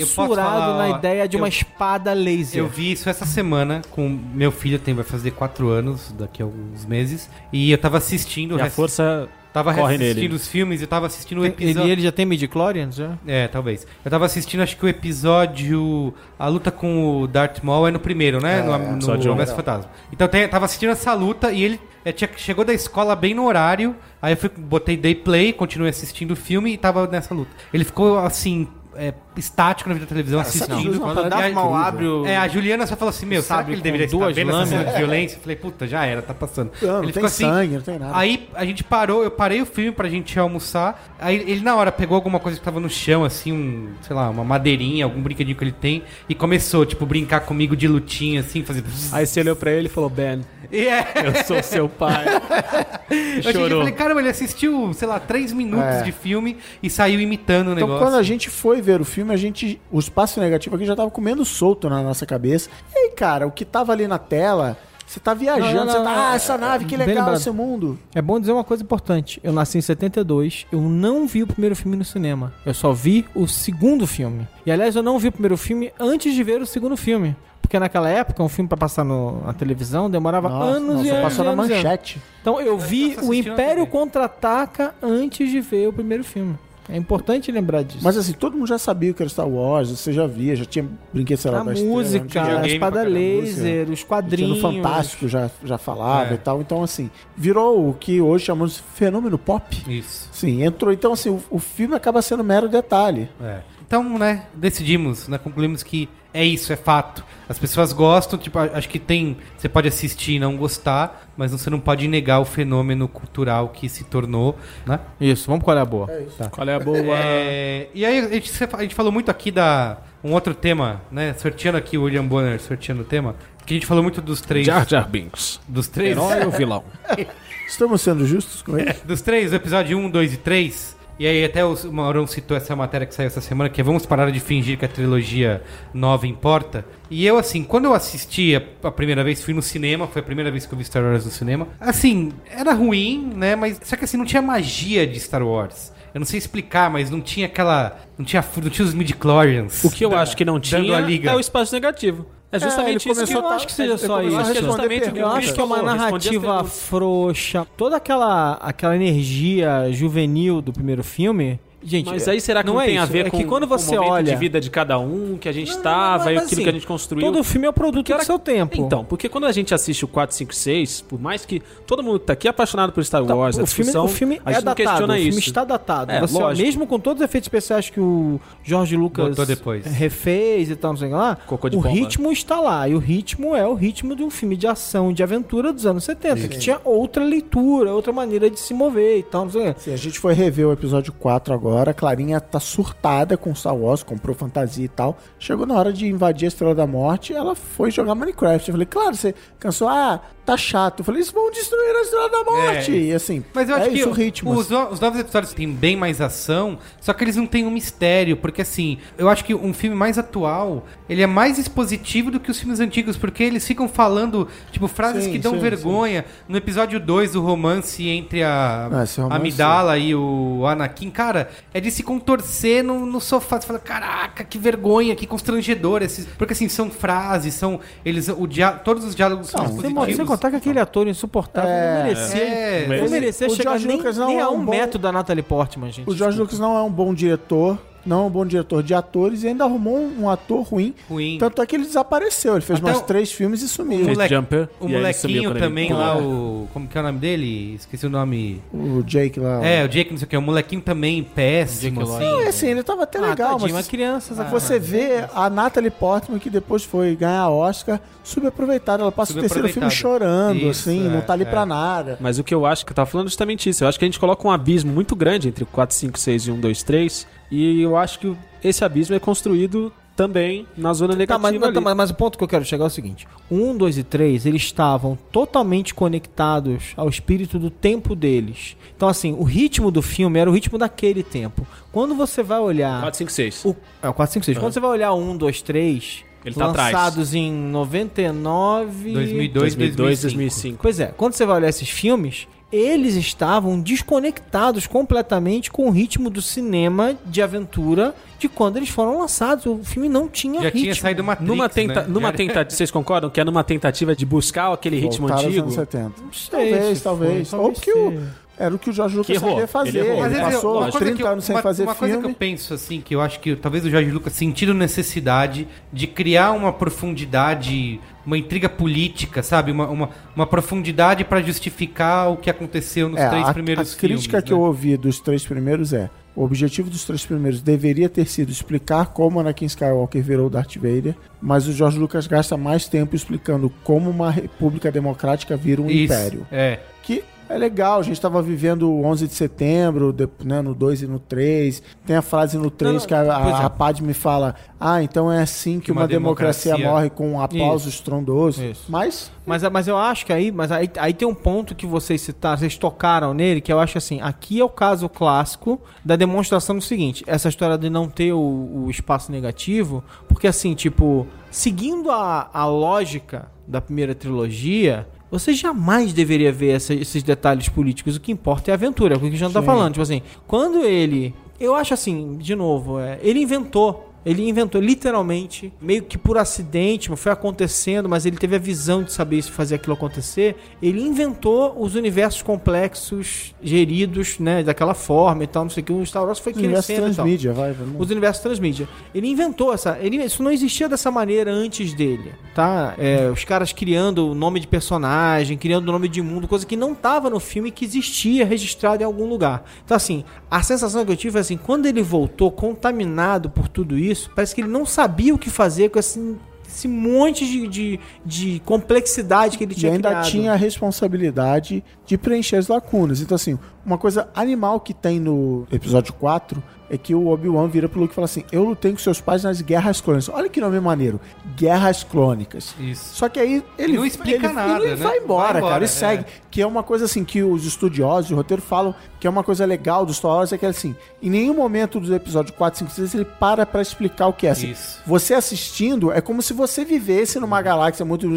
fissurado falar, na ó, ideia de uma eu- espada laser. Eu vi isso essa semana com meu filho, tem, vai fazer 4 anos, daqui a alguns meses. E eu tava assistindo. E a força Tava corre assistindo nele. os filmes e eu tava assistindo o ele, episódio. ele já tem midi-chlorians, já? É, talvez. Eu tava assistindo, acho que o episódio. A luta com o Darth Maul é no primeiro, né? no no episódio um. Ameaça Fantasma. Então tem, tava assistindo essa luta e ele é, tinha, chegou da escola bem no horário. Aí eu fui, botei day play, continuei assistindo o filme e tava nessa luta. Ele ficou assim. é, estático na vida da televisão assistindo. Não, Quando dá a- mal abre o... É, a Juliana só falou assim, meu, Sabe, que ele deveria estar vendo essa cena de violência? Eu falei, puta, já era, tá passando. Não, não ele tem ficou assim, sangue, não tem nada. Aí a gente parou, eu parei o filme pra gente almoçar. Aí ele na hora pegou alguma coisa que tava no chão, assim, um, sei lá, uma madeirinha, algum brinquedinho que ele tem, e começou, tipo, brincar comigo de lutinha, assim, fazer. Aí você olhou pra ele e falou, Ben, E é. eu sou seu pai. [laughs] E Eu cheguei e chorou. falei, caramba, ele assistiu, sei lá, três minutos É. de filme e saiu imitando o Então, negócio. quando a gente foi ver o filme, a gente. O espaço negativo aqui já tava comendo solto na nossa cabeça. E aí, cara, o que tava ali na tela, você tá viajando, Não, não, você não, tá. Ah, é- essa nave, que legal lembrado. esse mundo. É bom dizer uma coisa importante. Eu nasci em 72, eu não vi o primeiro filme no cinema. Eu só vi o segundo filme. E aliás, eu não vi o primeiro filme antes de ver o segundo filme. Porque naquela época, um filme pra passar no- na televisão demorava Nossa, anos nossa, e anos. passou na anos. manchete. Então eu vi o Império. Contra-Ataca antes de ver o primeiro filme. É importante lembrar disso. Mas assim, todo mundo já sabia o que era Star Wars, você já via, já tinha brinquedo, sei lá, a da música, a espada laser, os quadrinhos. no Fantástico já, já falava É. e tal. Então, assim, virou o que hoje chamamos de fenômeno pop. Isso. Sim, entrou. Então, assim, o, o filme acaba sendo mero detalhe. É. Então, né, decidimos, né, concluímos que é isso, é fato. As pessoas gostam, tipo, acho que tem. Você pode assistir e não gostar, mas você não pode negar o fenômeno cultural que se tornou, né? Isso, vamos qual é a boa. Qual é a boa? É, e aí a gente, a gente falou muito aqui da. Um outro tema, né? Sorteando aqui o William Bonner, sorteando o tema. Que a gente falou muito dos três. Jar Jar Binks. Dos três. Herói ou vilão? [laughs] Estamos sendo justos com [laughs] ele? Dos três, o episódio 1, 2 e 3. E aí até o Maurão citou essa matéria que saiu essa semana, que é Vamos parar de fingir que a trilogia nova importa. E eu, assim, quando eu assisti a, a primeira vez, fui no cinema, foi a primeira vez que eu vi Star Wars no cinema. Assim, era ruim, né? Mas só que assim, não tinha magia de Star Wars. Eu não sei explicar, mas não tinha aquela. Não tinha, não tinha os midi-chlorians. O que eu da- acho que não tinha a liga. é o espaço negativo. É justamente ele isso que eu acho que seja só isso. Acho é justamente Eu acho que é uma narrativa frouxa. Toda aquela, aquela energia juvenil do primeiro filme. Gente, Mas aí será que não, é tem a isso, ver é com que quando você o momento olha de vida de cada um, que a gente Não, estava, não, e mas aquilo assim, que a gente construiu? todo filme é o produto Porque do seu tempo. Então, porque quando a gente assiste o 4, 5, 6, por mais que todo mundo que tá aqui é apaixonado por Star Então, Wars, a o, filme, discussão, o filme a é não datado, questiona o filme isso. está datado. É, Você, lógico. mesmo com todos os efeitos especiais que o Jorge Lucas refez e tal, não sei lá, Cocô de o pomba. ritmo está lá. E o ritmo é o ritmo de um filme de ação, de aventura dos anos 70, que tinha outra leitura, outra maneira de se mover e tal, não sei o que. Sim, a gente foi rever o episódio 4 agora. A Clarinha tá surtada com Star Wars, comprou fantasia e tal. Chegou na hora de invadir a Estrela da Morte, ela foi jogar Minecraft. Eu falei, claro, você cansou? Ah, tá chato. Eu falei, eles vão destruir a Estrela da Morte. É. E assim, Mas eu acho é que isso o ritmo. Os, no- os novos episódios têm bem mais ação, só que eles não têm um mistério, porque assim, eu acho que um filme mais atual, ele é mais expositivo do que os filmes antigos, porque eles ficam falando, tipo, frases Sim, que dão sim, vergonha. No episódio 2, o romance entre a Ah, esse romance- Amidala e o Anakin, cara, é de se contorcer no, no sofá. Você fala, caraca, que vergonha, que constrangedor. Esses... Porque assim, são frases, são. Eles, o dia... Todos os diálogos são Não, mo- expositivos. Contar que aquele ator insuportável É, não merecia. é. não merecia O chegar George nem, Lucas não nem é a um um bom- metro da Natalie Portman, gente. O George Lucas não é um bom diretor, não é um bom diretor de atores e ainda arrumou um, um ator ruim. Ruim. Tanto é que ele desapareceu. Ele fez Até mais o- três filmes e sumiu. Fez moleque- Jumper, O e molequinho ele também lá, o. Como que é o nome dele? Esqueci o nome. O Jake lá. É, o Jake, não sei o que. O molequinho também péssimo, Jake assim. Não, é assim, ele tava até Ah, legal, tadinho, mas crianças. ah, você vê a Natalie Portman, que depois foi ganhar Oscar, subaproveitada. Ela passa o terceiro filme chorando, Isso, assim, é, não tá ali é. pra nada. Mas o que eu acho que eu tava falando é justamente isso. Eu acho que a gente coloca um abismo muito grande entre o 4, 5, 6 e 1, 2, 3. E eu acho que esse abismo é construído também na zona Tá, negativa mas, ali. tá, mas, mas o ponto que eu quero chegar é o seguinte: 1, 2 e 3, eles estavam totalmente conectados ao espírito do tempo deles. Então, assim, o ritmo do filme era o ritmo daquele tempo. Quando você vai olhar. 4, 5, 6. O, é o 4, 5, 6. Quando você vai olhar 1, 2, 3, Ele tá atrás. lançados em 99. 2002, 2002, 2005. 2005. Pois é, quando você vai olhar esses filmes, eles estavam desconectados completamente com o ritmo do cinema de aventura de quando eles foram lançados. O filme não tinha Já ritmo. tinha saído Matrix, Numa, tenta né? numa tentativa, vocês concordam que é numa tentativa de buscar aquele ritmo Voltaram antigo? anos 70. Não sei Talvez, se talvez. foi, Ou talvez porque o, seja. Era o que o Jorge Lucas sabia fazer. Ele Ele, passou uma coisa 30 que eu- anos sem uma- fazer Uma coisa que eu filme. penso, assim, que eu acho que talvez o Jorge Lucas sentindo necessidade de criar uma profundidade, uma intriga política, sabe? Uma, uma, uma profundidade pra justificar o que aconteceu nos É, três a, primeiros a filmes. crítica que né? eu ouvi dos três primeiros é: o objetivo dos três primeiros deveria ter sido explicar como Anakin Skywalker virou Darth Vader, mas o George Lucas gasta mais tempo explicando como uma república democrática vira um Isso, império. É. Que é legal, a gente estava vivendo o 11 de setembro, de- né, no 2 e no 3. Tem a frase no 3 Não, não, que a, é. a, a Padme fala: Ah, então é assim que, uma, uma democracia, democracia- morre com um aplauso estrondoso. Isso. Mas Mas, mas eu acho que aí, mas aí, aí tem um ponto que vocês citaram, vocês tocaram nele, que eu acho assim, aqui é o caso clássico da demonstração do seguinte, essa história de não ter o, o espaço negativo, porque assim, tipo, seguindo a, a lógica da primeira trilogia, você jamais deveria ver essa- esses detalhes políticos. O que importa é a aventura, é o que a gente tá falando. Tipo assim, quando ele. Eu acho assim, de novo, é, ele inventou. Ele inventou literalmente, meio que por acidente, foi acontecendo, mas ele teve a visão de saber se fazer aquilo acontecer. Ele inventou os universos complexos geridos, né, daquela forma e tal, não sei o que. O Star Wars foi crescendo e tal. transmídia, vai. vamos- Os universos transmídia. Ele inventou essa. Ele, isso não existia dessa maneira antes dele, tá? É, os caras criando o nome de personagem, criando o nome de mundo, coisa que não tava no filme que existia registrado em algum lugar. Então, assim, a sensação que eu tive é assim: quando ele voltou contaminado por tudo isso, parece que ele não sabia o que fazer com esse, esse monte de, de, de complexidade que ele E tinha ainda criado. tinha a responsabilidade de preencher as lacunas. Então, assim, uma coisa animal que tem no episódio 4 é que o Obi-Wan vira pro Luke e fala assim: Eu lutei com seus pais nas guerras clônicas. Olha que nome maneiro. Guerras clônicas. Isso. Só que aí ele Não explica ele, nada, ele né? vai embora, Vai embora, cara, e é. segue. Que é uma coisa assim que os estudiosos de roteiro falam que é uma coisa legal do Star Wars, é que assim, em nenhum momento do episódio 4, 5, 6 ele para pra explicar o que é. Assim, Isso. Você assistindo é como se você vivesse numa galáxia muito.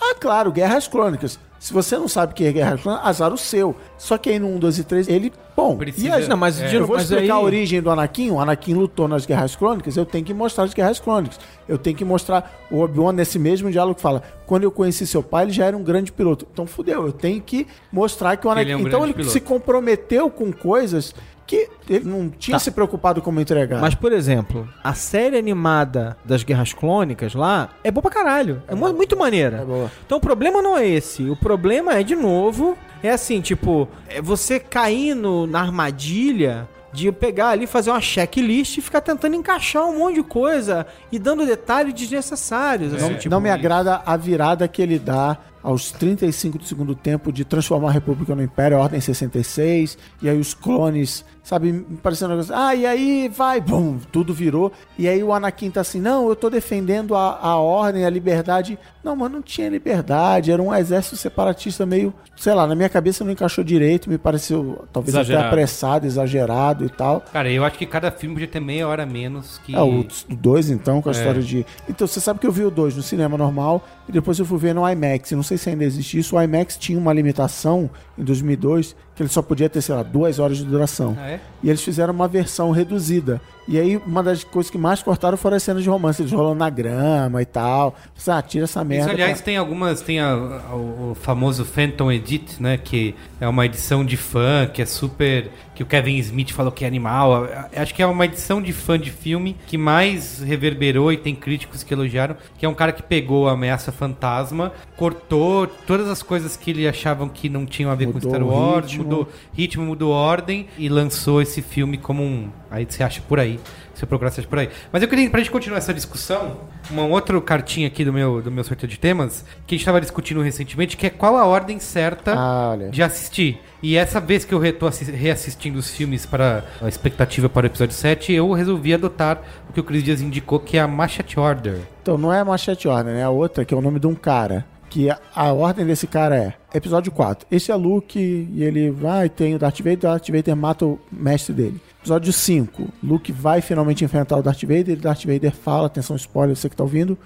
Ah, claro, Guerras Crônicas. Se você não sabe o que é Guerras Crônicas, azar o seu. Só que aí no 1, 2 e 3, ele. Bom, Precisa- e aí, Não, mas, É. eu vou mas explicar aí- a origem do Anakin. O Anakin lutou nas Guerras Crônicas, eu tenho que mostrar as Guerras Crônicas. Eu tenho que mostrar o Obi-Wan nesse mesmo diálogo que fala: quando eu conheci seu pai, ele já era um grande piloto. Então fudeu, eu tenho que mostrar que o Anakin. Ele é um então ele piloto. se comprometeu com coisas que ele não tinha se preocupado como entregar. Mas, por exemplo, a série animada das Guerras Clônicas lá é boa pra caralho. É mu- muito maneira. É boa. Então o problema não é esse. O problema é, de novo, é assim, tipo, é você cair no- na armadilha de pegar ali, fazer uma checklist e ficar tentando encaixar um monte de coisa e dando detalhes desnecessários. assim, tipo, não me agrada a virada que ele dá aos 35 do segundo tempo de transformar a República no Império, a Ordem 66, e aí os clones, sabe, me parecendo um negócio, ah, e aí vai, bum, tudo virou, e aí o Anakin tá assim, não, eu tô defendendo a, a Ordem, a liberdade. Não, mas não tinha liberdade, era um exército separatista meio, sei lá, na minha cabeça não encaixou direito, me pareceu talvez Exagerado. até apressado, exagerado e tal. Cara, eu acho que cada filme podia ter meia hora menos que. É, o 2 então, com a É. história de. Então, você sabe que eu vi o 2 no cinema normal e depois eu fui ver no IMAX. Não sei se ainda existe isso. O IMAX tinha uma limitação em 2002 que ele só podia ter, sei lá, duas horas de duração. Ah, é? E eles fizeram uma versão reduzida. E aí, uma das coisas que mais cortaram foram as cenas de romance, eles rolando na grama e tal. Você, ah, tira essa merda. Isso, aliás, cara. tem algumas. Tem a- a- o, famoso Phantom Edit, né? Que é uma edição de fã, que é super. Que o Kevin Smith falou que é animal. A- Acho que é uma edição de fã de filme que mais reverberou e tem críticos que elogiaram. Que é um cara que pegou a ameaça fantasma, cortou todas as coisas que ele achavam que não tinham a ver Mudou com Star Wars. Mudou ritmo, mudou ordem e lançou esse filme como um. Aí você acha por aí. Se eu procurar, você acha por aí. Mas eu queria, pra gente continuar essa discussão, uma outra cartinha aqui do meu, do meu sorteio de temas, que a gente tava discutindo recentemente, que é qual a ordem certa Ah, de assistir. E essa vez que eu estou reassistindo os filmes para a expectativa para o episódio 7, eu resolvi adotar o que o Cris Dias indicou, que é a Machete Order. Então, não é a Machete Ordem, é a outra, que é o nome de um cara. Que a, a ordem desse cara é episódio 4. Esse é Luke e ele vai, tem o Darth Vader, o Darth Vader mata o mestre dele. Episódio 5. Luke vai finalmente enfrentar o Darth Vader e Darth Vader fala, atenção spoiler, você que tá ouvindo,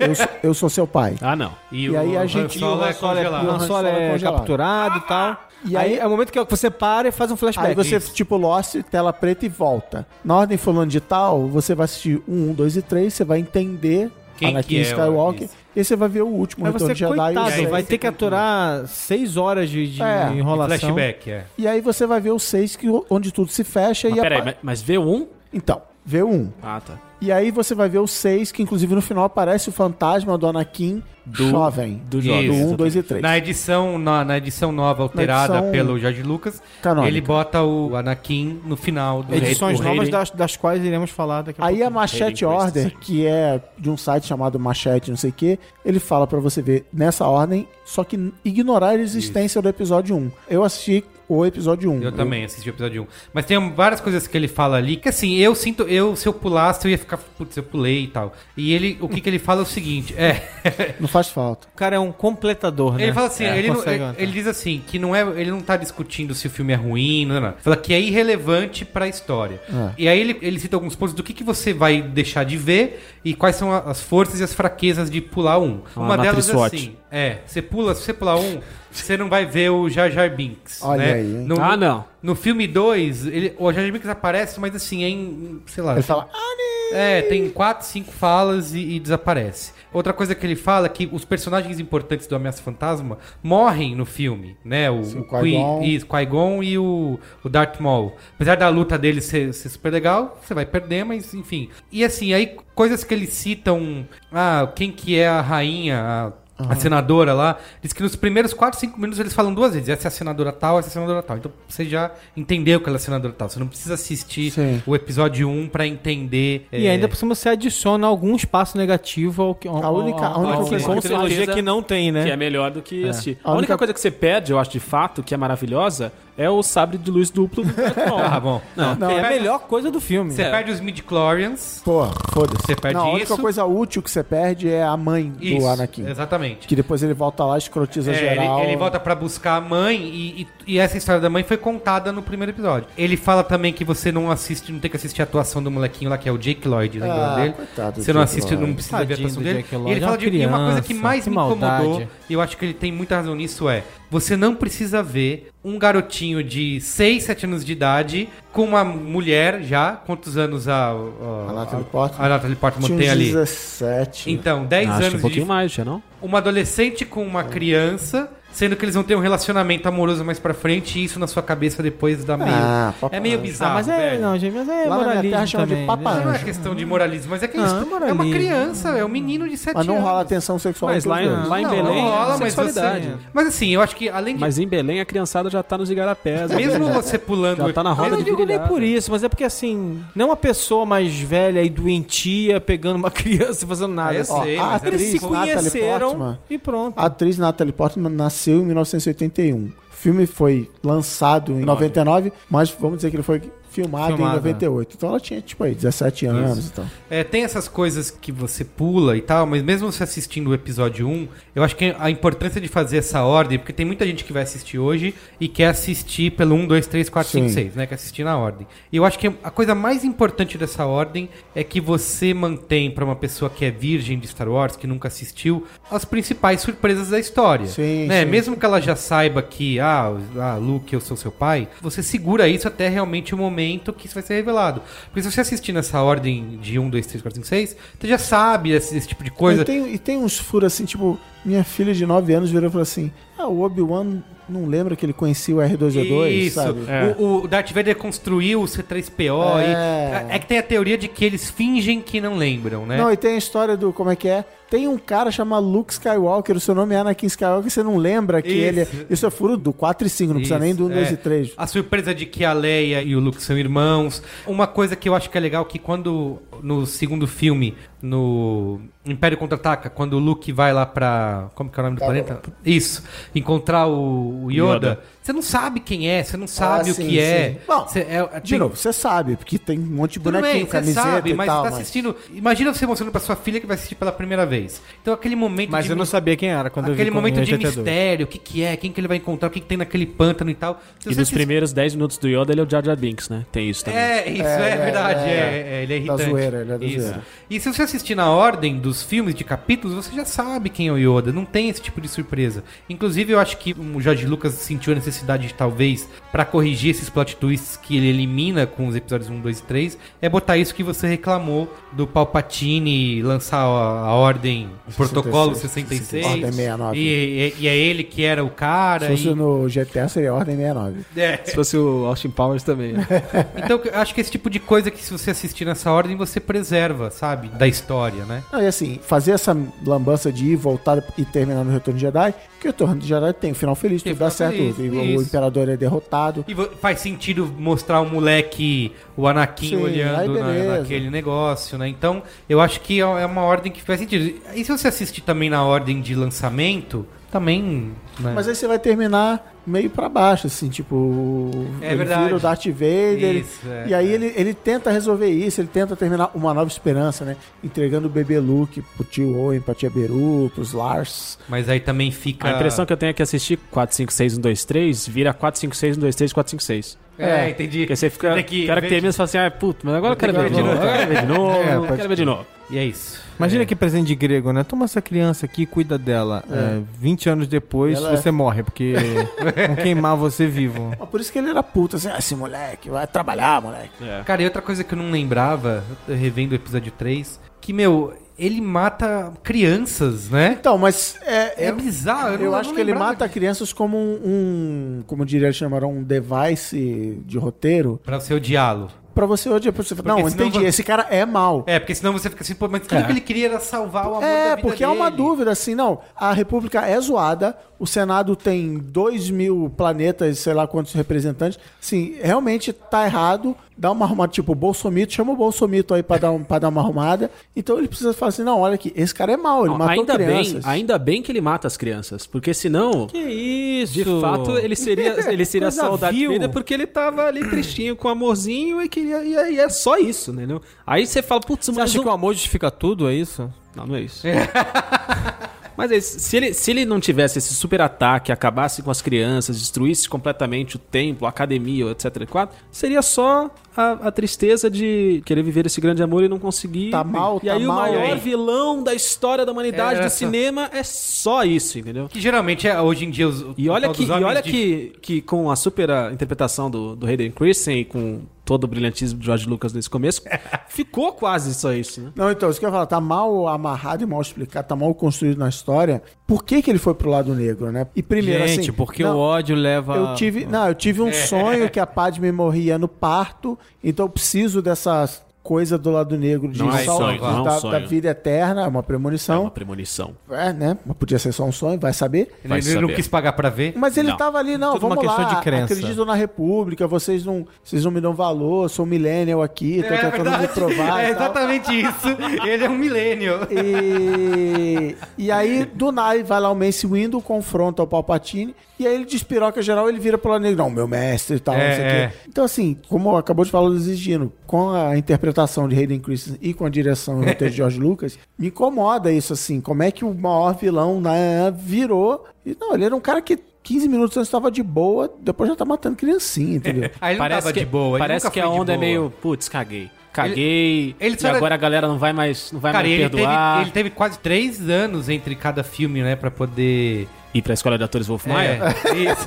eu, sou- [laughs] eu sou seu pai. Ah, não. E aí a gente- Solo o é Han Solo é, o Han Solo é é congelado. capturado e tal. E aí, aí- é o momento que você para e faz um flashback. Aí você, Isso. tipo, Lost, tela preta e volta. Na ordem fulano de tal, você vai assistir um, um, dois e três, você vai entender Quem Anakin que é o- Skywalker. isso. E aí você vai ver o último Mas Retorno você, de Jedi. e coitado, seis. vai ter que aturar seis horas de, de É, enrolação. Flashback, é. E aí você vai ver o 6, que, onde tudo se fecha Mas e peraí, mas, mas vê um? Então, vê o 1. Ah, tá. E aí você vai ver o 6, que inclusive no final aparece o fantasma do Anakin jovem. do do jovem, 1, exatamente. 2 e 3. Na edição, na, na edição nova, alterada edição pelo George Lucas, canônica. ele bota o Anakin no final do Edições O novas das, das quais iremos falar daqui a Aí pouco. a Machete Order, que é de um site chamado Machete não sei o que, ele fala pra você ver nessa ordem, só que ignorar a existência do episódio 1. Eu assisti o episódio 1. Eu também assisti o episódio 1. Mas tem várias coisas que ele fala ali que assim, eu sinto, eu se eu pulasse, eu ia ficar, putz, eu pulei e tal. E ele, o que que ele fala é o seguinte, é, Não faz falta. O cara é um completador, né? ele fala assim, É, ele, não- consegue ele, diz assim, que não é, ele não tá discutindo se o filme é ruim, não, não. Fala que é irrelevante pra história. É. E aí ele, ele cita alguns pontos do que que você vai deixar de ver e quais são a- as forças e as fraquezas de pular um. Uma Uma delas é assim, é, você pula, se você pular um, você não vai ver o Jar Jar Binks, Olha né? aí, hein? No- Ah, não. No filme 2, ele, o Jar Jar Binks aparece, mas assim, é em, sei lá... Ele fala, "Ah, É, tem quatro, cinco falas e, e desaparece. Outra coisa que ele fala é que os personagens importantes do Ameaça Fantasma morrem no filme, né? O, Sim, o Qui-Gon. Qui- e o, o Darth Maul. Apesar da luta deles ser, ser super legal, você vai perder, mas enfim. E assim, aí coisas que eles citam... Ah, quem que é a rainha... A, a senadora lá, diz que nos primeiros 4, 5 minutos eles falam duas vezes. Essa é a senadora tal, essa é a senadora tal. Então você já entendeu que ela é a senadora tal. Você não precisa assistir Sim. o episódio 1 pra entender. E é, ainda por cima você adiciona algum espaço negativo ao que. A única- a única ao- coisa ao- que- trilogia certeza que não tem, né? Que é melhor do que assistir. A A, única única- coisa que você perde, eu acho, de fato, que é maravilhosa, é o sabre de luz duplo do [laughs] Darth Maul. Ah, bom. Não, Não, é a melhor coisa do filme. Você perde os midi-chlorians. Pô, foda-se. Você perde Não, a única isso. coisa útil que você perde é a mãe do Isso, Anakin. exatamente. Que depois ele volta lá, escrotiza É, geral. ele, ele volta pra buscar a mãe e, e- e essa história da mãe foi contada no primeiro episódio. Ele fala também que você não assiste, não tem que assistir a atuação do molequinho lá, que é o Jake Lloyd, lembra Ah, dele? coitado do Você não Jake assiste, Lloyd. não precisa ver a Tadinho atuação do dele. Jake E Lloyd, ele é fala uma de e uma coisa que criança, mais que me maldade. incomodou, e eu acho que ele tem muita razão nisso, é você não precisa ver um garotinho de 6, 7 anos de idade com uma mulher já, quantos anos a, a, A Natalie Portman. a Natalie Portman tem ali? 17. Então, 10 acho anos um pouquinho de mais, já não? uma adolescente com uma criança, sendo que eles vão ter um relacionamento amoroso mais pra frente e isso na sua cabeça depois dá meio. Ah, papai. é meio Ah, bizarro. mas é, velho. não, gente, mas é Lá na minha moralismo terra de também, papai. né? Não é questão de moralismo, mas é que Não, isso é é uma criança, é um menino de 7 Mas não anos. rola tensão sexual Mas entre lá em- lá em não, Belém não rola, é mas sexualidade. você... Mas assim, eu acho que além de... Mas em Belém a criançada já tá nos igarapés. né? Mesmo você pulando... Já tá na roda Eu não de digo nem por isso, mas é porque assim, não uma pessoa mais velha e doentia pegando uma [laughs] criança e fazendo nada. Ah, eu assim. sei, Ó, a era Eles se atriz Natalie conheceram Portman, e pronto. A atriz Natalie Portman nasceu em 1981. O filme foi lançado em 99, mas vamos dizer que ele foi filmado, Filmado, em 98. Então ela tinha, tipo aí, 17 anos e tal. É, tem essas coisas que você pula e tal, mas mesmo você assistindo o episódio 1, eu acho que a importância de fazer essa ordem, porque tem muita gente que vai assistir hoje e quer assistir pelo 1, 2, 3, 4, 5, Sim. 6, né? Quer assistir na ordem. E eu acho que a coisa mais importante dessa ordem é que você mantém pra uma pessoa que é virgem de Star Wars, que nunca assistiu, as principais surpresas da história. Sim, né? sim. Mesmo que ela já saiba que, ah, ah, Luke, eu sou seu pai, você segura isso até realmente o momento que isso vai ser revelado. Porque se você assistir nessa ordem de 1, 2, 3, 4, 5, 6, você já sabe esse, esse tipo de coisa. E tem, e tem uns furos assim, tipo, minha filha de 9 anos virou e falou assim: Ah, o Obi-Wan não lembra que ele conhecia o R2D2, Isso. sabe? É. O, o Darth Vader construiu o C3PO. É. E, é que tem a teoria de que eles fingem que não lembram, né? Não, e tem a história do. Como é que é? Tem um cara chamado Luke Skywalker, o seu nome é Anakin Skywalker, você não lembra que Isso. ele. Isso é furo do 4 e 5, não precisa nem do 1, 2 é. e 3. A surpresa de que a Leia e o Luke são irmãos. Uma coisa que eu acho que é legal que quando no segundo filme, no Império Contra-Ataca, quando o Luke vai lá pra... Como que é o nome do planeta? Isso. Encontrar o, o Yoda, Yoda. Você não sabe quem é, você não sabe Ah, o sim, que é. sim. Bom, Você é- é- De tem- novo, você sabe, porque tem um monte de Tudo bonequinho, bem, você camiseta sabe, e mas tal. você tá assistindo. Imagina você mostrando pra sua filha que vai assistir pela primeira vez. Então aquele momento Mas de eu não sabia quem era quando eu vi Aquele momento de 82. mistério, o que, que é, quem que ele vai encontrar, o que, que tem naquele pântano e tal. Se E você nos assist- primeiros 10 minutos do Yoda, ele é o Jar Jar Binks, né? Tem isso também. É, isso é, É, verdade. é, É, é, ele é Da irritante. zoeira, ele é da Isso. zoeira. E se você assistir na ordem dos filmes de capítulos, você já sabe quem é o Yoda. Não tem esse tipo de surpresa. Inclusive, eu acho que o George Lucas sentiu a necessidade de talvez pra corrigir esses plot twists que ele elimina com os episódios 1, 2 e 3, é botar isso que você reclamou do Palpatine lançar a, a ordem, o protocolo 66. Ordem 69. E, e- e é ele que era o cara. Se fosse e- no GTA, seria Ordem 69. [laughs] É. Se fosse o Austin Powers também. né? Então, eu acho que esse tipo de coisa que se você assistir nessa ordem, você preserva, sabe? Da história, né? Não, e assim, fazer essa lambança de ir, voltar e terminar no Retorno de Jedi, que o Retorno de Jedi tem um final feliz, Tem tudo dá certo, feliz, o isso. Imperador é derrotado. E faz sentido mostrar o moleque, o Anakin Sim, olhando na- naquele negócio, né? Então, eu acho que é é uma ordem que faz sentido. E se você assistir também na ordem de lançamento, também. Né? Mas aí você vai terminar meio pra baixo, assim, tipo. É ele verdade. vira o Darth Vader. Isso, é, e aí é. ele, ele tenta resolver isso, ele tenta terminar uma nova esperança, né? Entregando o bebê Luke pro tio Owen, pra tia Beru, pros Lars. Mas aí também fica. A impressão que eu tenho é que assistir 4, 5, 6, 1, 2, 3 vira 4, 5, 6, 1, 2, 3, 4, 5, 6. É, entendi. Porque você fica. Tem que o cara que termina e fala assim, ah, puto, mas agora eu quero ver de novo. novo. Quero ver de [laughs] novo. É, Quero ver de novo. E é isso. Imagina É. que presente de grego, né? Toma essa criança aqui, cuida dela. É, 20 anos depois Ela é- você morre, porque [laughs] vão queimar você vivo. Mas por isso que ele era puto, assim, ah, esse moleque, vai trabalhar, moleque. Cara, e outra coisa que eu não lembrava, revendo o episódio 3, que, meu, ele mata crianças, né? Então, mas é, É, bizarro. Eu, Eu, não- acho não que ele mata disso. crianças como um, um- como diria eles chamaram, um device de roteiro. Pra você odiá-lo. Pra você hoje, pra você, não, entendi, você- esse cara é mal. É, porque senão você fica assim, pô, mas tudo É. que ele queria era salvar o amor É, porque há uma dele. dúvida, assim, não. A República é zoada, o Senado tem 2 mil planetas, sei lá quantos representantes. Sim, realmente tá errado. Dá uma arrumada, tipo, o Bolsomito, chama o Bolsomito aí pra dar, um, pra dar uma arrumada. Então ele precisa falar assim: não, olha aqui, esse cara é mau, ele Não, matou ainda, bem, crianças. ainda bem que ele mata as crianças. Porque senão. Que isso? De fato, ele seria, [laughs] ele seria só o Darth vil. Vader porque ele tava ali tristinho com amorzinho e queria. E, aí é só isso, entendeu? Aí você fala, putz, Você mas acha não... que o amor justifica tudo, é isso? Não, não é isso. [laughs] Mas é isso. se ele, se ele não tivesse esse super ataque, acabasse com as crianças, destruísse completamente o templo, a academia, etc. quatro, seria só a, a tristeza de querer viver esse grande amor e não conseguir. Tá mal, e tá aí mal, o maior aí. vilão da história da humanidade É, do cinema é só isso, entendeu? Que geralmente é, hoje em dia os. E olha, que, e olha de- que, que com a super ah, interpretação do, do Hayden Christensen e com todo o brilhantismo de George Lucas nesse começo, [laughs] ficou quase só isso, né? Não, então, isso que eu ia falar, tá mal amarrado e mal explicado, tá mal construído na história. Por que, que ele foi pro lado negro, né? E primeiro, Gente, assim. porque não, o ódio leva... Eu tive, não, eu tive um [laughs] sonho que a Padme morria no parto, então eu preciso dessa coisa do lado negro de Não é um sal- sonho, não é um da, da vida eterna, é uma É premonição. uma premonição. É, né? Mas podia ser só um sonho, vai saber. Vai Ele, ele não saber. quis pagar pra ver. Mas ele Não. tava ali, não, Tudo vamos lá, de crença. acredito na república, vocês não, vocês não me dão valor, sou millennial aqui, tô tentando me provar É exatamente isso. Ele é um milênio. E, e aí, do nada, vai lá o Mace Windu, confronta o Palpatine, e aí ele despiroca geral, ele vira pro lado negro, não, meu mestre e tal, É, não sei o é. quê. Então, assim, como acabou de falar o Desistino, com a interpretação de Hayden Christensen e com a direção e de George [laughs] Lucas, me incomoda isso, assim, como é que o maior vilão né, virou... E, não, ele era um cara que 15 minutos antes estava de boa, depois já tá matando criancinha, entendeu? Aí ele não tava que, de boa. ele parece que a onda é meio, putz, caguei. Caguei. ele e só era- agora a galera não vai mais, não vai Cara, mais ele teve, perdoar. ele teve quase três anos entre cada filme, né? Pra poder. Ir pra escola de atores Wolf Maia. É, isso.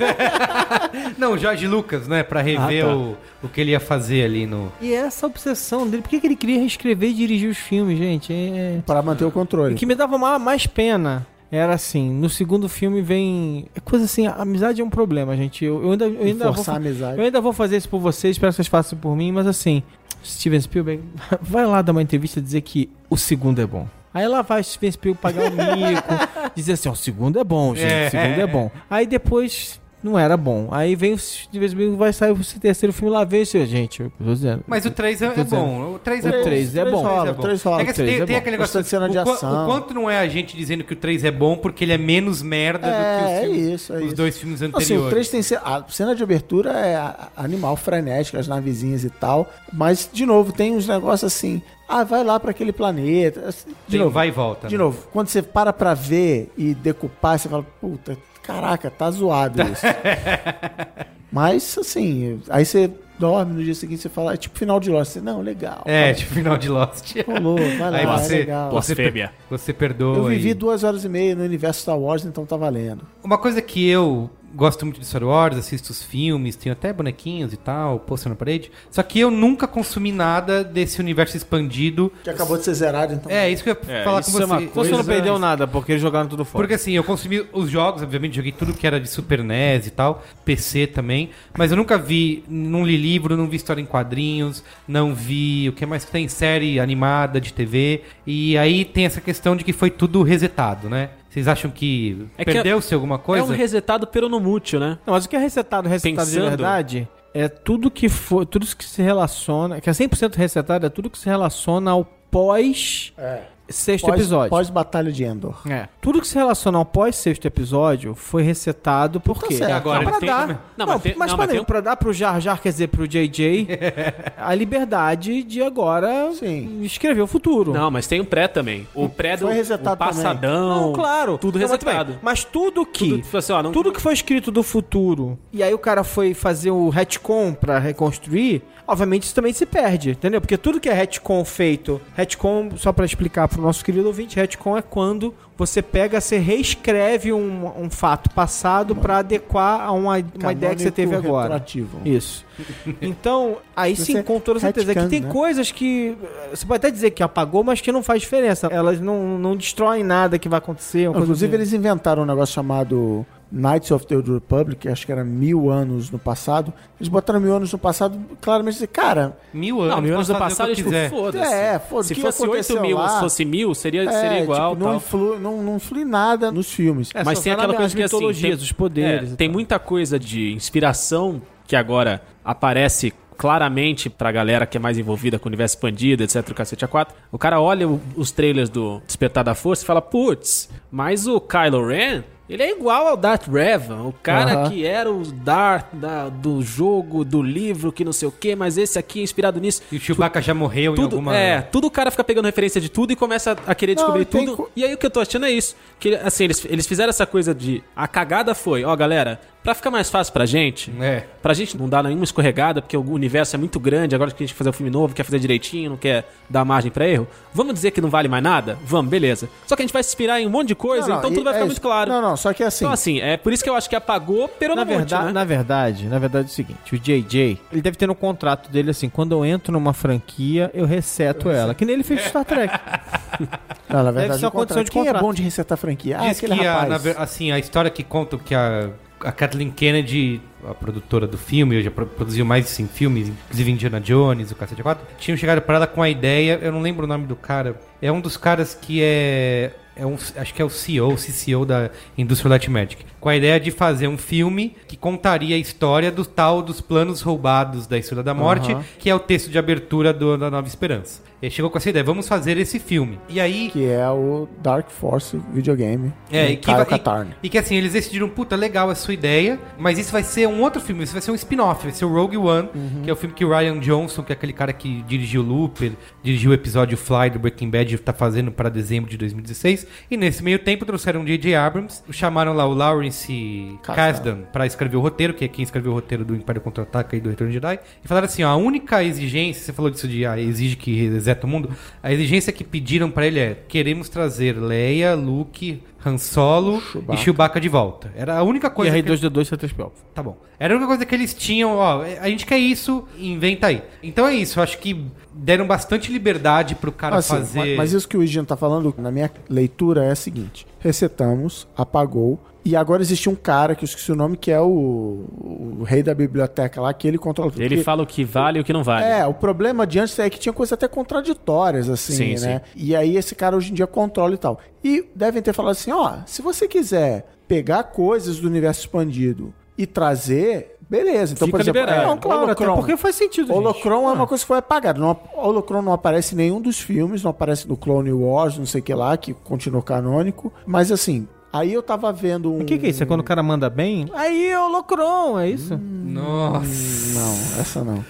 [laughs] Não, Jorge Lucas, né? Pra rever Ah, tá. o, o que ele ia fazer ali no. E essa obsessão dele, por que, que ele queria reescrever e dirigir os filmes, gente? É... Para manter o O controle. que me dava ma- mais pena era assim, no segundo filme vem... É coisa assim, a amizade é um problema, gente. Eu, eu ainda, eu ainda vou... Forçar a fa- amizade. Eu ainda vou fazer isso por vocês, espero que vocês façam por mim, mas assim, Steven Spielberg, [laughs] vai lá dar uma entrevista e dizer que o segundo é bom. Aí lá vai Spielberg pagar o mico, [laughs] dizer assim, ó, o segundo é bom, gente, É. o segundo é bom. Aí depois não era bom. Aí vem o Steven Spielberg, vai sair o terceiro filme lá, vê se gente, eu tô dizendo. Mas o 3 é, é bom. O 3 é O bom. três é bom. rola, bom. três rola. É que assim, tem, é tem bom. aquele negócio Bastante cena de o, ação. o quanto não é a gente dizendo que o 3 é bom porque ele é menos merda É, do que os, é filmes- isso, é os isso. dois filmes Assim, anteriores. o 3 tem ce- a cena de abertura é animal frenética, as navezinhas e tal. Mas, de novo, tem uns negócios assim. Ah, vai lá pra aquele planeta. assim, De Tem novo, vai e volta. de né? novo, quando você para pra ver e decupar, você fala, puta, caraca, tá zoado isso. [laughs] Mas, assim, aí você dorme no dia seguinte você fala, é tipo final de Lost. Você, não, legal. É, tipo final de Lost. Rolou, vai lá, Aí é você, legal. você, você perdoa. Eu vivi e- duas horas e meia no universo Star Wars, então tá valendo. Uma coisa que eu gosto muito de Star Wars, assisto os filmes, tenho até bonequinhos e tal, pôster na parede. Só que eu nunca consumi nada desse universo expandido. Que acabou de ser zerado, então. É, isso que eu ia É, falar isso com é uma você. Então você não Coisa- perdeu nada, porque eles jogaram tudo fora. Porque assim, eu consumi os jogos, obviamente, joguei tudo que era de Super NES e tal, PC também, mas eu nunca vi, não li livro, não vi história em quadrinhos, não vi o que mais que tem, série animada de TV, e aí tem essa questão de que foi tudo resetado, né? Vocês acham que É perdeu-se alguma É coisa? um resetado peronomútil, né? Não, mas o que é resetado, resetado de Pensando- verdade, é tudo que for, tudo que se relaciona, que é 100% resetado, é tudo que se relaciona ao pós É. sexto Pós- episódio. Pós-batalha de Endor. É. Tudo que se relaciona ao pós sexto episódio foi resetado por quê? certo. Agora, pra eles têm dar, não, Não, mas tem- mas, não, pra, tem pra dar pro Jar Jar, quer dizer, pro JJ, a liberdade de agora Sim. escrever o futuro. Não, mas tem o pré também. O pré do Foi resetado o passadão. Não, claro. Tudo Não, resetado. Mas tudo que. Tudo, tipo assim, ó, não- tudo que foi escrito do futuro. E aí o cara foi fazer o retcon pra reconstruir. Obviamente isso também se perde, entendeu? Porque tudo que é retcon feito. Retcon, só pra explicar pro nosso querido ouvinte, retcon é quando você pega, você reescreve um, um fato passado pra adequar a uma, uma ideia que você teve agora. retroativo. Isso. Então, aí sim, com toda certeza. É que tem né? coisas que. Você pode até dizer que apagou, mas que não faz diferença. Elas não, não destroem nada que vai acontecer. Inclusive, assim. eles inventaram um negócio chamado Knights of the Old Republic, que acho que era mil anos no passado. Eles botaram mil anos no passado, claramente dizer, cara, Mil anos, Não, mil anos posso do fazer o passado, tipo, foda-se. É, foda-se, Se fosse 8 aconteceu mil, lá? se fosse mil, seria, é, seria igual. tipo, não, tal. influi, não, não influi nada nos filmes. É, Mas tem aquela coisa que assim, mitologias, tem- os poderes. É, tem tal. muita coisa de inspiração que agora aparece claramente pra galera que é mais envolvida com o universo expandido, etc, o cacete A4. O cara olha os trailers do Despertar da Força e fala, putz, mas o Kylo Ren, ele é igual ao Darth Revan, o cara que era o Darth da- do jogo, do livro, que não sei o que, mas esse aqui é inspirado nisso. E o Chewbacca já morreu em Tudo, alguma... é, tudo o cara fica pegando referência de tudo e começa a querer Não, descobrir tudo. co- E aí o que eu tô achando é isso. Que, assim, eles, eles fizeram essa coisa de. A cagada foi, ó, galera, pra ficar mais fácil pra gente, É. pra gente não dar nenhuma escorregada, porque o universo é muito grande, agora que a gente quer fazer um filme novo, quer fazer direitinho, não quer dar margem pra erro, vamos dizer que não vale mais nada? Vamos, beleza. Só que a gente vai se inspirar em um monte de coisa, Não, não, então tudo vai é ficar isso. muito claro. Não, não, só que assim, Então, assim, é por isso que eu acho que apagou Na peronomútil, verdade, né? na verdade, na verdade é o seguinte, o JJ, ele deve ter no contrato dele assim, quando eu entro numa franquia, eu reseto ela, que nem ele fez Star Trek. [laughs] não, na deve verdade, ser uma o contrário. condição de quem é contrato. bom de resetar a franquia? Ah, Diz aquele que a, rapaz. na ver- assim, a história que conta que a, a Kathleen Kennedy, a produtora do filme, já pro- produziu mais de 100 filmes, inclusive Indiana Jones, o Cacete 4, tinham chegado para ela com a ideia, eu não lembro o nome do cara, é um dos caras que é... É um, acho que é o CEO, CCO da Industrial Light Magic. Com a ideia de fazer um filme que contaria a história do tal dos planos roubados da Estrela da Morte, Aham. que é o texto de abertura do- da Nova Esperança. Ele chegou com essa ideia, vamos fazer esse filme. E aí, Que é o Dark Force videogame. é, do e que, Kyle vai- Katarn. e, e que assim, eles decidiram, puta, legal a sua ideia, mas isso vai ser um outro filme, isso vai ser um spin-off, vai ser o Rogue One, Uhum. que é o filme que o Ryan Johnson, que é aquele cara que dirigiu Looper, dirigiu o episódio Fly do Breaking Bad, tá fazendo para dezembro de 2016. E nesse meio tempo trouxeram o J.J. Abrams, chamaram lá o Lawrence Kasdan. Pra escrever o roteiro, que é quem escreveu o roteiro do Império Contra-Ataca e do Retorno de Jedi, e falaram assim, ó, a única exigência, você falou disso de ah, exige que reseta o mundo, a exigência que pediram pra ele é, queremos trazer Leia, Luke, Han Solo Chewbacca. e Chewbacca de volta. Era a única e coisa aí que... 2D2 C3PO. Tá bom. Era a única coisa que eles tinham, ó, a gente quer isso, inventa aí. Então é isso, eu acho que deram bastante liberdade pro cara Assim, fazer... mas, mas isso que o Eugênio tá falando, na minha leitura, é a seguinte: resetamos, apagou. E agora existe um cara, que eu esqueci o nome, que é o, o rei da biblioteca lá, que ele controla tudo. Ele fala o que vale e o que não vale. É, o problema de antes é que tinha coisas até contraditórias, assim, Sim, né? E aí esse cara hoje em dia controla e tal. E devem ter falado assim, ó, se você quiser pegar coisas do universo expandido e trazer, beleza. Então, Fica por exemplo, liberado. é, Não, claro, até Holocron. porque faz sentido, gente. Holocron é uma coisa que foi apagada. Não, Holocron não aparece em nenhum dos filmes, não aparece no Clone Wars, não sei o que lá, que continuou canônico. Mas assim, aí eu tava vendo um. O que, que é isso? É quando o cara manda bem? Aí é o Locron, é isso? Nossa... Não, essa não.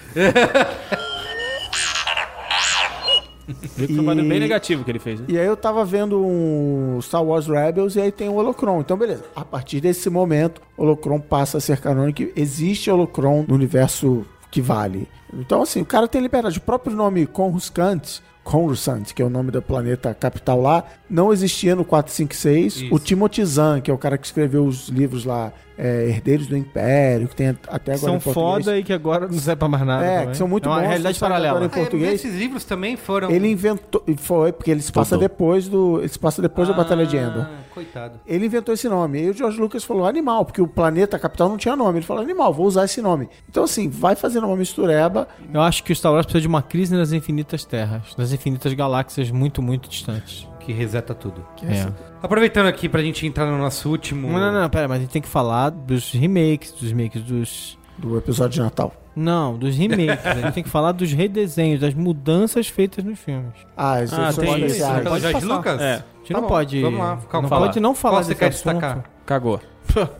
Viu que foi um barulho bem E- negativo que ele fez, né? E aí eu tava vendo um Star Wars Rebels e aí tem o Holocron. Então, beleza. A partir desse momento, o Holocron passa a ser canônico. Existe Holocron no universo que vale. Então, assim, o cara tem liberdade. O próprio nome Coruscant, Coruscant, que é o nome do planeta capital lá, não existia no 456. Isso. O Timothy Zahn, que é o cara que escreveu os livros lá, é, Herdeiros do Império, que tem até agora São foda e que agora não serve pra mais nada. É, também. que são muito é uma bons. realidade que paralela. Em português. É, esses livros também foram. Ele inventou. Foi, porque ele se passa depois do. Ele se passa depois da Batalha de Endor. Ah, Coitado. Ele inventou esse nome. E o George Lucas falou animal, porque o planeta capital não tinha nome. Ele falou animal, vou usar esse nome. Então, assim, vai fazendo uma mistureba. Eu acho que o Star Wars precisa de uma crise nas infinitas terras, nas infinitas galáxias muito, muito distantes. Que reseta tudo. É. Aproveitando aqui pra gente entrar no nosso último. Não, não, não, pera, mas a gente tem que falar dos remakes, dos remakes dos. Do episódio de Natal. Não, dos remakes. a gente tem que falar dos redesenhos, das mudanças feitas nos filmes. Ah, as Ah, edições tem isso. Pelo Pode George passar. Lucas? É. A gente Tá não bom, pode. vamos lá, calma, não fala. pode não falar Qual você quer assunto. destacar? Cagou.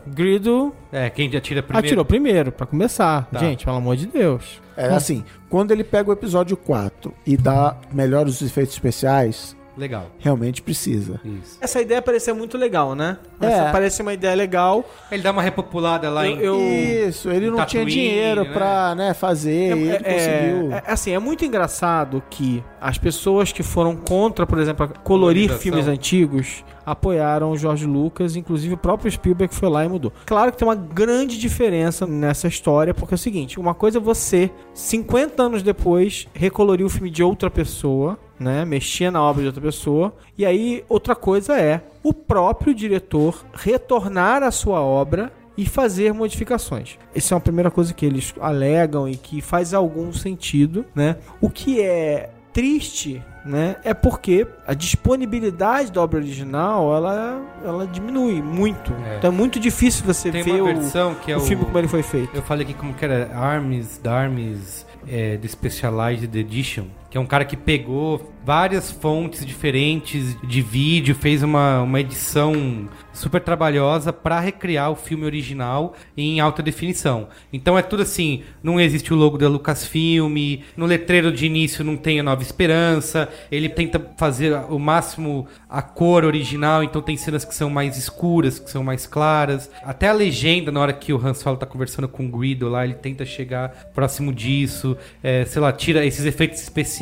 Grido É, quem atira primeiro. atirou primeiro, pra começar. Tá. Gente, pelo amor de Deus. É assim, quando ele pega o episódio 4 e dá melhor os efeitos especiais, Legal. realmente precisa. Isso. Essa ideia parecia muito legal, né? É. Essa parece uma ideia legal. Ele dá uma repopulada lá Eu- em. eu- Isso, ele não tinha dinheiro né? pra né, fazer, e ele é, conseguiu. é, assim, é muito engraçado que as pessoas que foram contra, por exemplo, colorir filmes antigos apoiaram o George Lucas, inclusive o próprio Spielberg foi lá e mudou. Claro que tem uma grande diferença nessa história, porque é o seguinte, uma coisa é você, 50 anos depois, recolorir o filme de outra pessoa, né, mexer na obra de outra pessoa, e aí outra coisa é o próprio diretor retornar à sua obra e fazer modificações. Essa é uma primeira coisa que eles alegam e que faz algum sentido, né? O que é triste, né, é porque a disponibilidade da obra original, ela, ela diminui muito. É. Então é muito difícil você Tem ver o, é o o. filme como ele foi feito. Eu falei aqui como que era Arms, Darmes, é, The Specialized Edition, que é um cara que pegou várias fontes diferentes de vídeo, fez uma, uma edição super trabalhosa para recriar o filme original em alta definição. Então é tudo assim, não existe o logo da Lucasfilm, no letreiro de início não tem a Nova Esperança, ele tenta fazer o máximo a cor original, então tem cenas que são mais escuras, que são mais claras. Até a legenda, na hora que o Han Solo tá conversando com o Guido lá, ele tenta chegar próximo disso, é, sei lá, tira esses efeitos especiais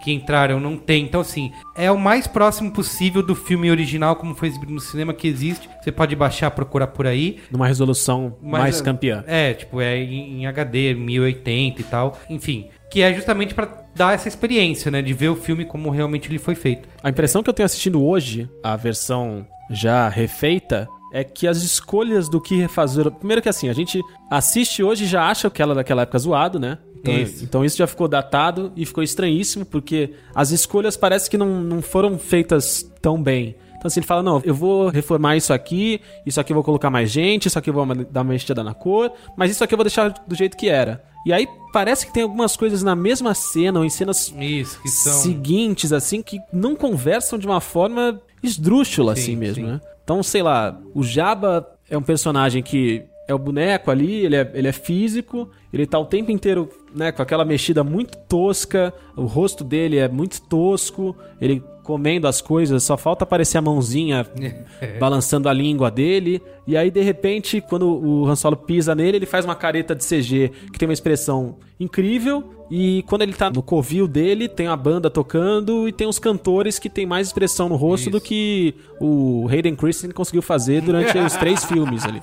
que entraram, não tem. Então, assim, é o mais próximo possível do filme original, como foi exibido no cinema, que existe. Você pode baixar, procurar por aí. Numa resolução Mas, mais é, campeã. É, tipo, é em, em HD, 1080 e tal. Enfim, que é justamente pra dar essa experiência, né? De ver o filme como realmente ele foi feito. A impressão que eu tenho assistindo hoje, a versão já refeita, é que as escolhas do que refazer. Primeiro que assim, a gente assiste hoje e já acha aquela daquela época zoado, né? Então Isso. então isso já ficou datado e ficou estranhíssimo, porque as escolhas parece que não, não foram feitas tão bem. Então assim, ele fala, não, eu vou reformar isso aqui, isso aqui eu vou colocar mais gente, isso aqui eu vou dar uma mexida na cor, mas isso aqui eu vou deixar do jeito que era. E aí parece que tem algumas coisas na mesma cena ou em cenas Isso, são. seguintes, assim, que não conversam de uma forma esdrúxula, Sim, assim mesmo, sim. né? Então, sei lá, o Jabba é um personagem que é o boneco ali, ele é, ele é físico, ele tá o tempo inteiro, né, com aquela mexida muito tosca, o rosto dele é muito tosco, ele comendo as coisas, só falta aparecer a mãozinha [laughs] balançando a língua dele, e aí de repente, quando o Han Solo pisa nele, ele faz uma careta de CG que tem uma expressão incrível, e quando ele tá no covil dele, tem a banda tocando e tem os cantores que tem mais expressão no rosto do que o Hayden Christensen conseguiu fazer durante [laughs] os três filmes ali.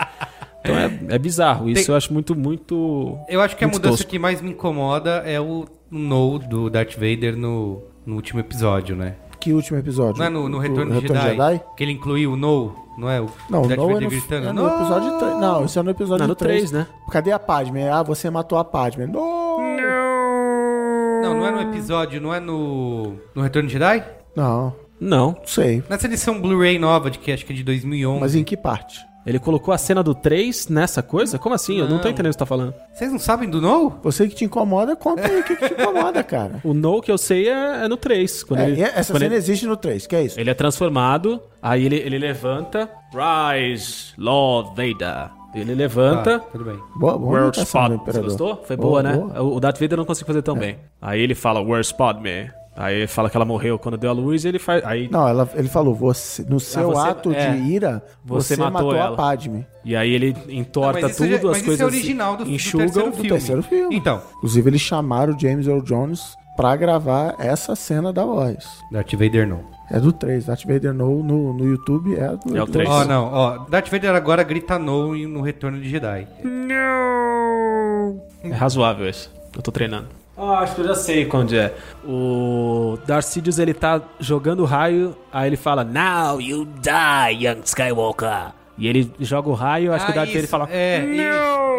Então é, é bizarro. Isso Tem- eu acho muito, muito. Eu acho que a mudança tosco. que mais me incomoda é o no do Darth Vader no, no último episódio, né? Que último episódio? Não é no, no Retorno, de Jedi, Que ele incluiu o No, não é? O Não, o Darth Noah é Vader no, gritando. é no episódio 3. Não, isso é no episódio Não, no 3. 3, né? Cadê a Padme? Ah, você matou a Padme. Não! Não, não é no episódio, não é no, no Retorno de Jedi? Não, Não. não sei. Nessa edição Blu-ray nova, de que acho que é de 2011. Mas em que parte? Ele colocou a cena do 3 nessa coisa? Como assim? Eu não tô entendendo o que você tá falando. Vocês não sabem do No? Você que te incomoda, conta aí o que, que te incomoda, [laughs] cara. O No que eu sei é, é no 3. Quando É, ele, essa quando cena ele, existe no 3, que é isso? ele é transformado, aí ele, ele levanta. Rise, Lord Vader. Ele levanta. Tá, tudo bem. Boa, boa do Spot? Você gostou? Foi boa, né? boa. O Darth Vader não conseguiu fazer tão bem. Aí ele fala, Where's Spot, me? Aí ele fala que ela morreu quando deu a luz e ele faz. Aí, Não, ela, ele falou, você, no seu você- ato é, de ira, você você, matou matou, ela. a Padme. E aí ele entorta Não, isso tudo, já- as mas coisas isso é original do, do enxugam. terceiro Do filme. terceiro filme. Então, Inclusive, eles chamaram o James Earl Jones pra gravar essa cena da voz. Darth Vader não. É do 3. Darth Vader no, no, no YouTube é do É o do- 3. Ó, não, ó. Darth Vader agora grita no no Retorno de Jedi. É razoável esse. Eu tô treinando. Ah, acho que eu já sei onde é. O Darth Sidious, ele tá jogando raio, aí ele fala, Now you die, young Skywalker. E ele joga o raio, acho que o Darth Vader fala, É,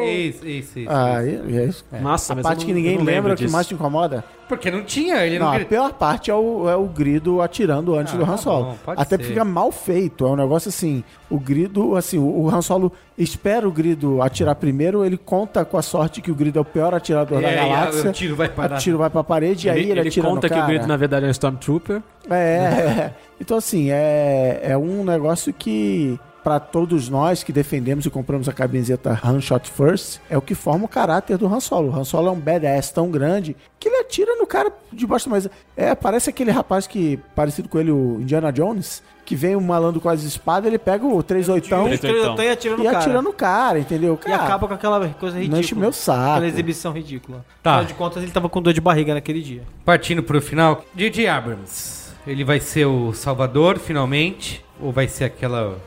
isso, isso, isso. isso. Ah, é, é isso. Nossa, A mas parte eu que não- ninguém não lembra, que mais te incomoda? Porque não tinha, ele não, Não, a pior parte é o, é o grido atirando antes Ah, do Han tá Solo. bom, pode Até ser. porque fica mal feito. É um negócio assim. O grido, assim, o, o Han Solo espera o grido atirar primeiro, ele conta com a sorte que o grido é o pior atirador da É, e galáxia. o tiro vai parar. O tiro vai pra parede e aí Ele, ele, ele atira conta no que o grito, na verdade, é um Stormtrooper. É, [laughs] é. Então, assim, é, é um negócio que, pra todos nós que defendemos e compramos a camiseta Han Shot First, é o que forma o caráter do Han Solo. O Han Solo é um badass tão grande que ele atira no cara debaixo da mesa. É, parece aquele rapaz que, parecido com ele, o Indiana Jones, que vem um malandro com as espadas, ele pega o 38 Três oitão. e atira no e cara. atira no cara, entendeu? E Cara, acaba com aquela coisa ridícula. não enche meu saco. Aquela exibição ridícula. Tá. Afinal de contas, ele tava com dor de barriga naquele dia. Partindo pro final, J.J. Abrams. Ele vai ser o salvador, finalmente? Ou vai ser aquela...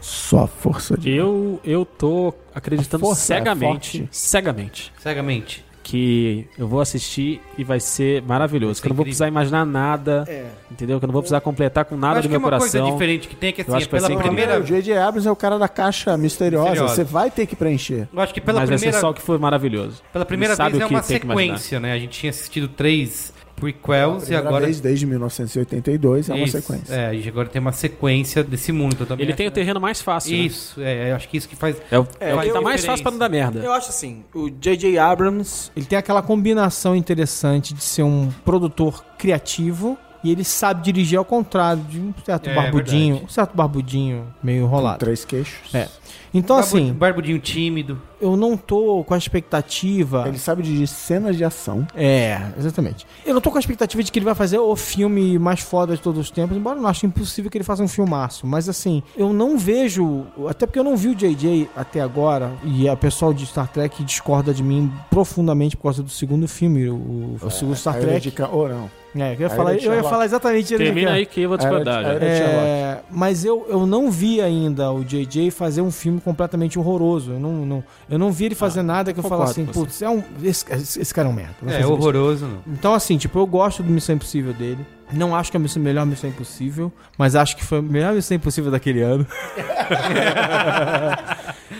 Só força de... Eu, eu tô acreditando é cegamente, forte. cegamente, Cegamente. que eu vou assistir e vai ser maravilhoso. Vai ser que eu não vou precisar imaginar nada, entendeu? Que eu não vou precisar completar com nada acho do que meu uma coisa coração. diferente que tem é que, assim, acho que pela primeira... O J.J. Abrams é o cara da caixa misteriosa. Misteriosa. Você vai ter que preencher. Eu acho que pela Mas vai ser primeira... só o que foi maravilhoso. Pela primeira Ele vez é que uma que sequência, né? A gente tinha assistido três prequels e agora... vez desde 1982 é uma Isso, sequência. É, e agora tem uma sequência desse mundo. Então, também Ele acho- tem o terreno mais fácil. né? Isso, é, eu acho que isso que faz... É o, é o que eu- tá mais fácil pra não dar merda. Eu acho assim, o J.J. Abrams, ele tem aquela combinação interessante de ser um produtor criativo e ele sabe dirigir ao contrário de um certo É, barbudinho, verdade. um certo barbudinho meio enrolado. Três queixos. É. Então Barbu- assim, Barbudinho tímido. eu não tô com a expectativa Ele sabe dirigir cenas de ação. É, exatamente. Eu não tô com a expectativa de que ele vai fazer o filme mais foda de todos os tempos, embora eu não ache impossível que ele faça um filmaço. Mas assim, eu não vejo. Até porque eu não vi o JJ até agora, e a pessoal de Star Trek discorda de mim profundamente por causa do segundo filme, o, o segundo Star Trek. de Ca- Ou não. É, eu ia, falar, eu ia falar exatamente isso. Termina aí que eu vou discordar. Era- É, mas eu, eu não vi ainda o JJ fazer um filme completamente horroroso. Eu não, não, eu não vi ele fazer nada que eu falo concordo assim, putz, é um, esse, esse cara é um merda. É, horroroso, não. Então, assim, tipo, eu gosto do Missão Impossível dele. Não acho que é a melhor Missão Impossível, mas acho que foi a melhor Missão Impossível daquele ano. [laughs]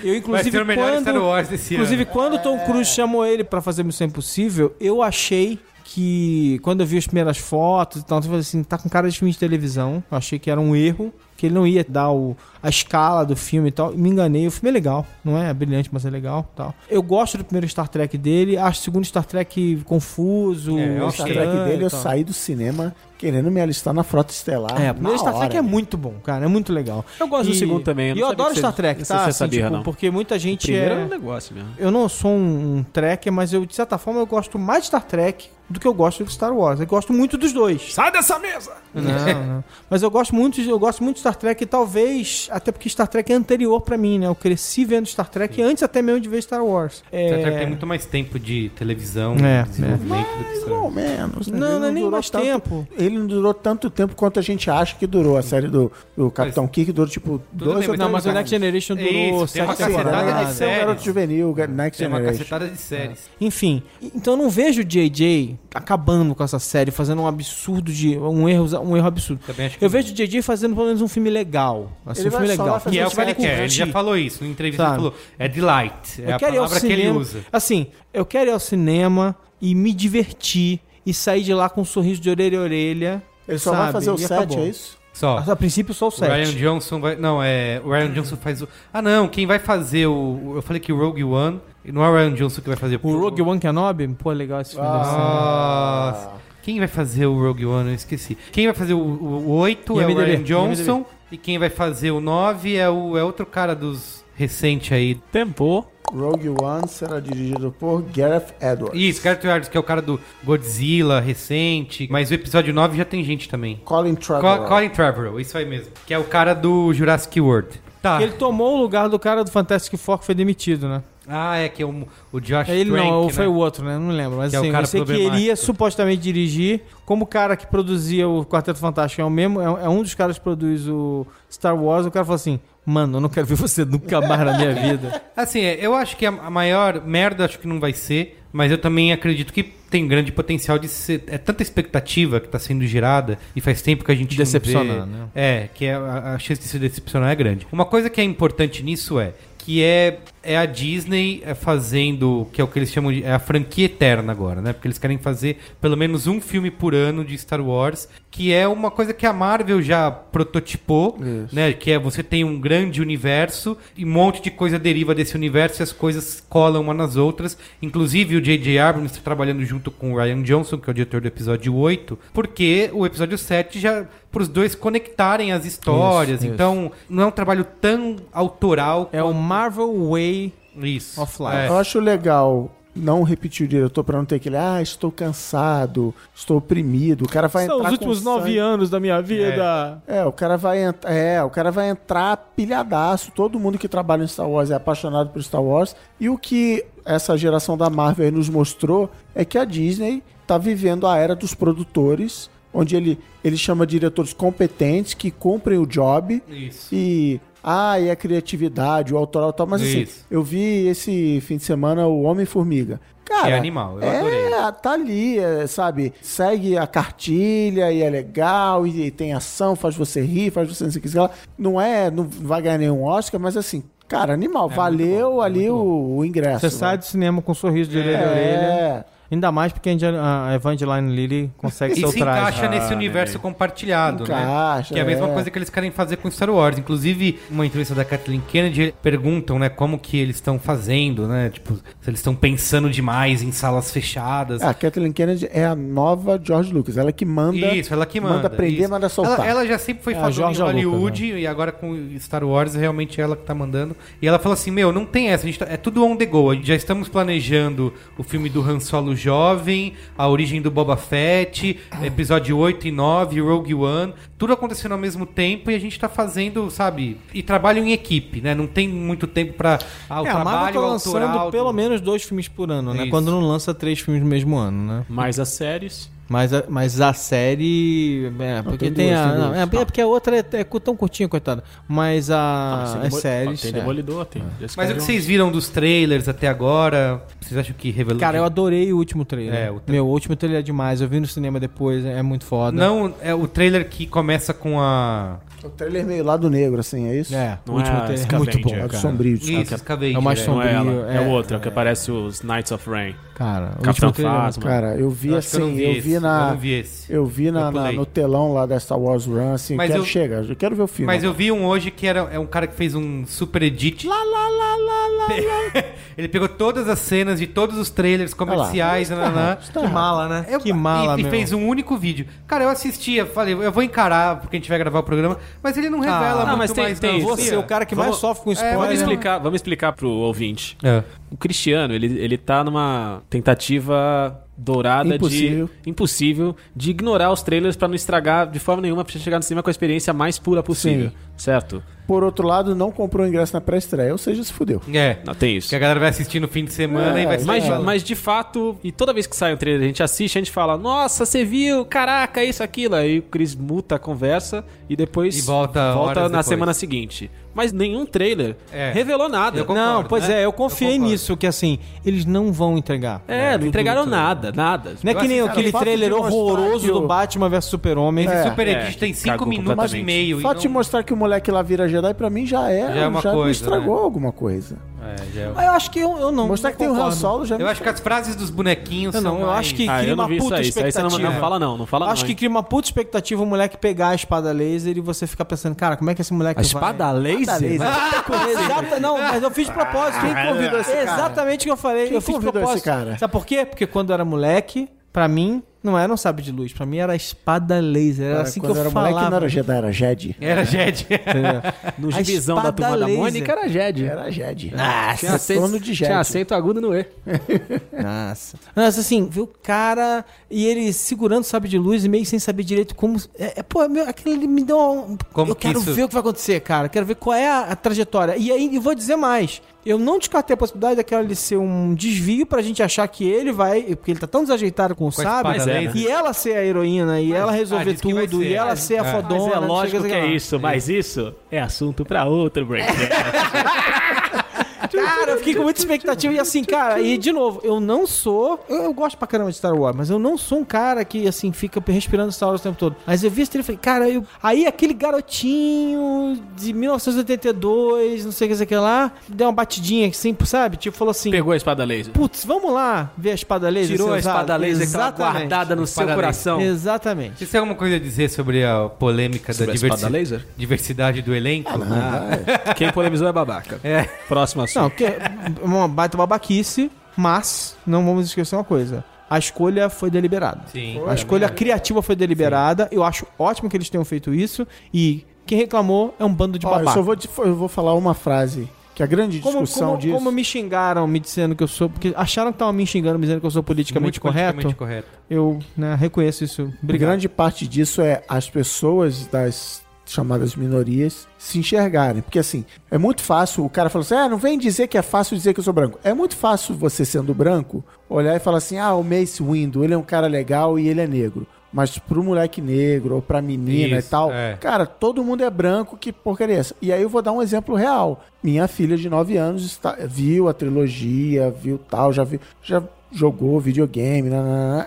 eu, Vai inclusive, ser o melhor Star quando, Wars desse inclusive ano. quando o Tom Cruise chamou ele pra fazer Missão Impossível, eu achei que, quando eu vi as primeiras fotos e tal, eu falei assim, tá com cara de filme de televisão. Eu achei que era um erro, que ele não ia dar o, a escala do filme e tal. E me enganei, o filme é legal, não é brilhante, mas é legal tal. Eu gosto do primeiro Star Trek dele, acho o segundo Star Trek confuso. É, eu O. Star Trek dele, e eu saí do cinema querendo me alistar na Frota Estelar. É, o primeiro na Star Trek é muito bom, cara, é muito legal. Eu gosto do E- segundo também. E não eu adoro Star Trek, você tá? Assim, sabia, tipo, não. porque muita gente Primeiro é é... um negócio mesmo. Eu não sou um, um trekker, mas eu, de certa forma, eu gosto mais de Star Trek do que eu gosto de Star Wars. Eu gosto muito dos dois. Sai dessa mesa! Não, não. Mas eu gosto muito, de- eu gosto muito de Star Trek e talvez, até porque Star Trek é anterior pra mim, né? Eu cresci vendo Star Trek antes até mesmo de ver Star Wars. É... Star Trek tem muito mais tempo de televisão, É, de desenvolvimento do que Star ou menos. né? Não, Ele não é nem mais tanto- tempo. Ele não durou tanto tempo quanto a gente acha que durou. A série do, do Capitão Kirk durou tipo dois bem, ou Não, mas o uma- Next Generation durou Isso, tem uma sete cacetada de temporadas. Esse é séries. garoto juvenil, Next Tem uma Generation. cacetada de séries. Enfim, então eu não vejo o JJ acabando com essa série, fazendo um absurdo de. um erro, um erro absurdo. Eu vejo o JJ fazendo pelo menos um filme legal. Assim, Ele um filme legal. Que é o que ele quer. Ele já falou isso. Na entrevista Sabe? ele falou. É delight. É Eu a quero ir ao palavra que ele cinema. usa. Assim, eu quero ir ao cinema e me divertir e sair de lá com um sorriso de orelha a orelha. Ele só sabe? vai fazer o E 7, acabou. é isso? Só. A princípio, só o O Ryan 7. Johnson vai. Não, é. O Ryan Johnson faz o. Ah, não. Quem vai fazer o. Eu falei que o Rogue One. Não é o Ryan Johnson que vai fazer O Rogue One Kenobi? Pô, legal esse filme. deve ser. Nossa. Quem vai fazer o Rogue One? Eu esqueci. Quem vai fazer o, o, o 8 é o Ryan Johnson. E quem vai fazer o 9 é, o, é outro cara dos recente aí. Tempo. Rogue One será dirigido por Gareth Edwards. Isso, Gareth Edwards, que é o cara do Godzilla recente. Mas o episódio 9 já tem gente também. Colin Co Trevorrow. Colin Trevorrow, isso aí mesmo. Que é o cara do Jurassic World. Tá. Ele tomou o lugar do cara do Fantastic Four que foi demitido, né? Ah, é que é o, o Josh Ele Trank, não, né? foi o outro, né? Não lembro. Mas Que é o assim, cara eu sei que ele problemático. ia supostamente dirigir. Como o cara que produzia o Quarteto Fantástico é o mesmo, é, é um dos caras que produz o Star Wars, o cara falou assim: Mano, eu não quero ver você nunca mais na minha vida. [laughs] Assim, é, eu acho que a, maior merda acho que não vai ser, mas eu também acredito que tem grande potencial de ser. É tanta expectativa que tá sendo gerada e faz tempo que a gente Decepcionar, não vê. né? É, que é, a, a chance de se decepcionar é grande. Uma coisa que é importante nisso é que é, é a Disney é, fazendo, que é o que eles chamam de é a franquia eterna agora, né? Porque eles querem fazer pelo menos um filme por ano de Star Wars, que é uma coisa que a Marvel já prototipou, Isso. né? Que é você tem um grande universo e um monte de coisa deriva desse universo e as coisas colam uma nas outras. Inclusive o J.J. Abrams está trabalhando junto com o Ryan Johnson, que é o diretor do episódio 8, porque o episódio 7 já para os dois conectarem as histórias. Isso, isso. então, não é um trabalho tão autoral. É o Marvel Way. Isso. of life. É. Eu acho legal não repetir o diretor pra não ter aquele, ah, estou cansado, estou oprimido. O cara vai São entrar os últimos com nove anos da minha vida. É, o cara vai entrar. É, o cara vai entrar pilhadaço. Todo mundo que trabalha em Star Wars é apaixonado por Star Wars. E o que essa geração da Marvel aí nos mostrou é que a Disney tá vivendo a era dos produtores, onde ele, ele chama diretores competentes que cumprem o job. Isso. E. Ah, e a criatividade, o autoral e tal. Mas assim, Isso. eu vi esse fim de semana o Homem-Formiga. Cara, É animal, eu adorei. É, tá ali, é, sabe? Segue a cartilha e é legal, e, tem ação, faz você rir, faz você não sei o que. lá. Não é, não vai ganhar nenhum Oscar, mas assim, cara, animal. valeu bom, é ali o, o ingresso. Você sai vai. do cinema com um sorriso de orelha a orelha. É. Ainda mais porque a Angel- a Evangeline Lilly consegue E seu se traje. encaixa nesse universo é. compartilhado, Encaixa, né? Que é a mesma é. coisa que eles querem fazer com Star Wars. Inclusive, uma entrevista da Kathleen Kennedy perguntam, né, como que eles estão fazendo, né? Tipo, se eles estão pensando demais em salas fechadas. A Kathleen Kennedy é a nova George Lucas. Ela que manda. Isso, ela que manda. Manda prender, isso. manda soltar. Ela, ela já sempre foi É fazendo em Georgia Hollywood e agora com Star Wars realmente é ela que tá mandando. E ela falou assim: Meu, não tem essa, a gente tá- é tudo on the go. A gente já estamos planejando o filme do Han Solo jovem, a origem do Boba Fett, episódio 8 e 9, Rogue One, tudo acontecendo ao mesmo tempo e a gente tá fazendo, sabe? E trabalham em equipe, né? Não tem muito tempo pra. Ah, o É, a Marvel trabalho tá lançando autoral. pelo menos dois filmes por ano, né? Isso. Quando não lança três filmes no mesmo ano, né? Mais as séries. Mas a, mas a série. É, porque tem tem, duas, a. tem não, é, é porque a outra é, é tão curtinha, coitada. Mas a. Ah, mas tem as Demol- séries. Tem é. Demolidor, tem. Jessica Mas o que vocês viram dos trailers até agora? Vocês acham que revelou? Cara, eu adorei o último trailer. É, o tra- Meu, o último trailer é demais. Eu vi no cinema depois, é muito foda. Não, é o trailer que começa com a. O trailer meio lado negro, assim, é isso? É, Não o último é trailer é muito bom. Cara. sombrio. Isso, É o mais é. Não é sombrio, é, é, outra, que aparece os Knights of Rain. Cara, o Capitão último é. Cara, eu vi Eu eu assim, não vi eu vi eu na. não vi esse. Eu vi na, Eu na- no telão lá da Star Wars Run, assim, Mas quero eu- chegar, eu quero ver o filme. Mas eu vi um hoje que era é um cara que fez um super edit. Lá, lá, lá, lá, lá, lá. [laughs] Ele pegou todas as cenas de todos os trailers comerciais, Tá nananã. Que mala, né? Eu- que mala, e, e fez um único vídeo. Cara, eu assistia, falei, eu vou encarar porque a gente vai gravar o programa, mas ele não revela Ah, muito mas tem- mais tem- não. Você, o cara que mais Vamos- sofre com spoiler. Vamos mas não- explicar, vamos explicar pro ouvinte. É. O Cristiano, ele, ele tá numa tentativa dourada Impossível. de impossível de ignorar os trailers pra não estragar de forma nenhuma pra você chegar no cinema com a experiência mais pura possível, Sim. certo? Por outro lado, não comprou ingresso na pré-estreia, ou seja, se fudeu. É. Não tem isso. Que a galera vai assistir no fim de semana É, e vai ser. Mas, É. mas de fato, e toda vez que sai um trailer, a gente assiste, a gente fala, nossa, você viu, caraca, isso, aquilo. Aí o Chris muta a conversa e depois E volta horas na depois. semana seguinte. Mas nenhum trailer É. revelou nada. Concordo, Não, pois né? é, eu confiei Eu nisso, que assim, eles não vão entregar. É, não Tudo- entregaram tudo. nada, nada. Não é Eu que nem aquele trailer horroroso do Batman vs Super-Homem. É. Super É, Edit tem que 5 cagou minutos e meio. E de não- mostrar que o moleque lá vira Jedi, pra mim já é. Já é uma já me coisa, estragou né? alguma coisa. É, já é- Ah, Eu acho que eu, eu não. mostrar não que tem o Han. Solo já me Eu acho que as frases dos bonequinhos Eu são não, eu mais- acho que Ah, cria uma vi isso puta aí. Isso aí você não, expectativa. não fala não, não fala Acho não. que hein? cria uma puta expectativa o moleque pegar a espada laser e você ficar pensando, cara, como é que esse moleque A vai... espada laser? [laughs] [laughs] Exata, não, mas eu fiz de propósito. Quem convidou esse cara? Exatamente o que eu falei. Quem eu fiz de convidou propósito. esse cara? Sabe por quê? Porque quando eu era moleque, pra mim, não era um sabre de luz. Pra mim era a espada laser. Era Cara, assim que eu era falava. moleque não era Jedi, era Jedi. [laughs] Era Jed. No A gibizão da turma da laser. Mônica era Jed. Era Jedi. Tinha Retorno acento, de Jedi. tinha acento agudo no E. [laughs] Nossa. Nossa, assim, ver o cara e ele segurando o sabre de luz e meio sem saber direito como. É, é, pô, meu, aquilo ali me deu um. Como eu que quero isso- ver o que vai acontecer, cara. Quero ver qual é a, a trajetória. E aí, eu vou dizer mais. Eu não descartei a possibilidade daquela ali ser um desvio pra gente achar que ele vai. Porque ele tá tão desajeitado com o a sábio. laser. E ela ser a heroína, e ela ah, resolver tudo, ser, e ela é. ser a É. fodona. Mas é lógico que é isso, mas isso é assunto pra outro break. [laughs] Cara, eu fiquei com muita expectativa. E assim, cara, e de novo, eu não sou. Eu, eu gosto pra caramba de Star Wars, mas eu não sou um cara que, assim, fica respirando Star Wars o tempo todo. Mas eu vi esse trailer e falei, cara, eu, aí aquele garotinho de 1982, não sei o que, sei o que lá, deu uma batidinha assim, sabe? Tipo, falou assim. Pegou a espada laser. Putz, vamos lá ver a espada laser. Tirou a espada usada?" laser que tava Exatamente. guardada no seu coração. Exatamente. Vocês têm alguma coisa a dizer sobre a polêmica Sobre da diversi- laser? diversidade do elenco? Ah, [laughs] quem polemizou é babaca. É. Próximo assunto. Não, que é uma baita babaquice, mas não vamos esquecer uma coisa. A escolha foi deliberada. Sim. A escolha criativa foi deliberada. Eu acho ótimo que eles tenham feito isso. E quem reclamou é um bando de Ó, eu babaca. só vou, te- eu vou falar uma frase. Que a grande Como, discussão como, disso. como me xingaram me dizendo que eu sou. Porque acharam que estavam me xingando me dizendo que eu sou politicamente Muito correto. politicamente correto. Eu né, reconheço isso. Obrigado. Grande parte disso é as pessoas das chamadas minorias se enxergarem. Porque assim, é muito fácil, o cara fala assim, ah, não vem dizer que é fácil dizer que eu sou branco. É muito fácil você sendo branco, olhar e falar assim, ah, o Mace Windu, ele é um cara legal e ele é negro. Mas pro moleque negro ou pra menina Isso, e tal, é. cara, todo mundo é branco, que porcaria é essa? E aí eu vou dar um exemplo real. Minha filha de 9 anos está, viu a trilogia, viu tal, já viu, já jogou videogame,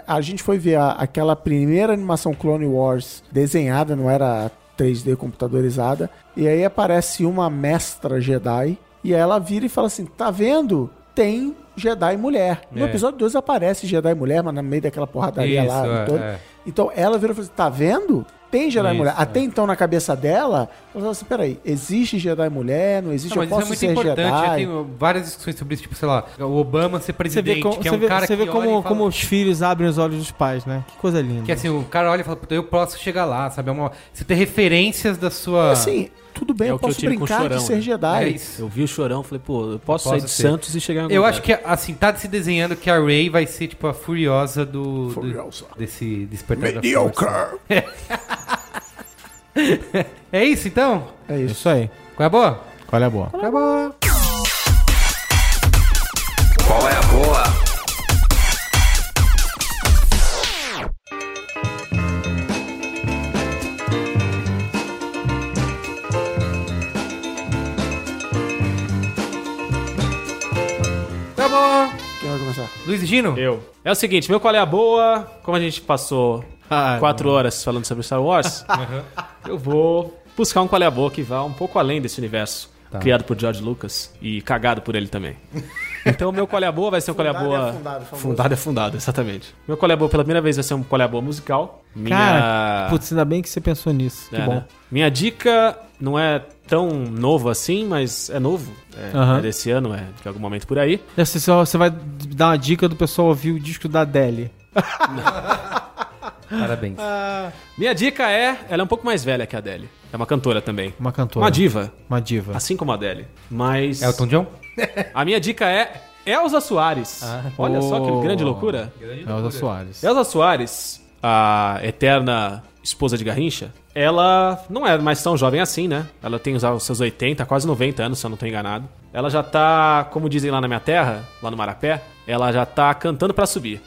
a gente foi ver a- aquela primeira animação Clone Wars desenhada, não era 3D computadorizada, e aí aparece uma mestra Jedi, e ela vira e fala assim, tá vendo? Tem Jedi mulher. No É. episódio 2 aparece Jedi mulher, mas no meio daquela porradaria Isso, lá. é, toda. é. Então ela virou e falou assim: tá vendo? Tem Jedi Isso, mulher. é. Até então, na cabeça dela, ela falou assim: peraí, existe Jedi mulher? Não existe? Não, eu mas isso é posso muito ser importante. Eu Jedi? tenho várias discussões sobre isso, tipo, sei lá, o Obama ser Você presidente, vê, como, que é você um vê, cara você vê que como, olha e fala- como os filhos abrem os olhos dos pais, né? Que coisa linda. Que assim, o cara olha e fala, eu posso chegar lá, sabe? É uma... Você ter referências da sua... Assim, tudo bem, É eu posso brincar Chorão, de ser né? Jedi. É isso. Eu vi o chorão, falei, pô, eu posso, Posso sair de ser. Santos e chegar em algum Eu lugar. acho que, assim, tá se desenhando que a Ray vai ser, tipo, a furiosa do... do- Furiosa. desse despertar da Mediocre. força. [laughs] É isso, então? É isso. Isso aí. Qual é a boa? Qual é a boa? Qual é Quem vai começar? Luiz e Gino? Eu. É o seguinte, meu qual é a boa? Como a gente passou Ah, quatro horas falando sobre Star Wars, [laughs] eu vou buscar um qual é a boa que vá um pouco além desse universo. Criado por George Lucas e cagado por ele também. [laughs] Então, o meu qual é a boa vai ser um qual é a Fundado e boa. afundado, famoso. fundado e afundado, exatamente. Meu qual é a boa pela primeira vez vai ser um qual é a boa musical. Minha... Cara, putz, ainda bem que você pensou nisso. Que É, bom. né? Minha dica não é tão novo assim, mas é novo. É, Aham. é desse ano, é de algum momento por aí. Você, só- você vai dar uma dica do pessoal ouvir o disco da Adele. [laughs] Parabéns. Minha dica é. Ela é um pouco mais velha que a Adele. É uma cantora também. Uma cantora. Uma diva. Uma diva. Assim como a Adele. Mas. Elton John? A minha dica é Elza Soares. Olha só que Oh. grande loucura. Elza Soares. Elza Soares, a eterna esposa de Garrincha, ela não é mais tão jovem assim, né? Ela tem os seus 80, quase 90 anos, se eu não tô enganado. Ela já tá, como dizem lá na minha terra, lá no Marapé, ela já tá cantando pra subir.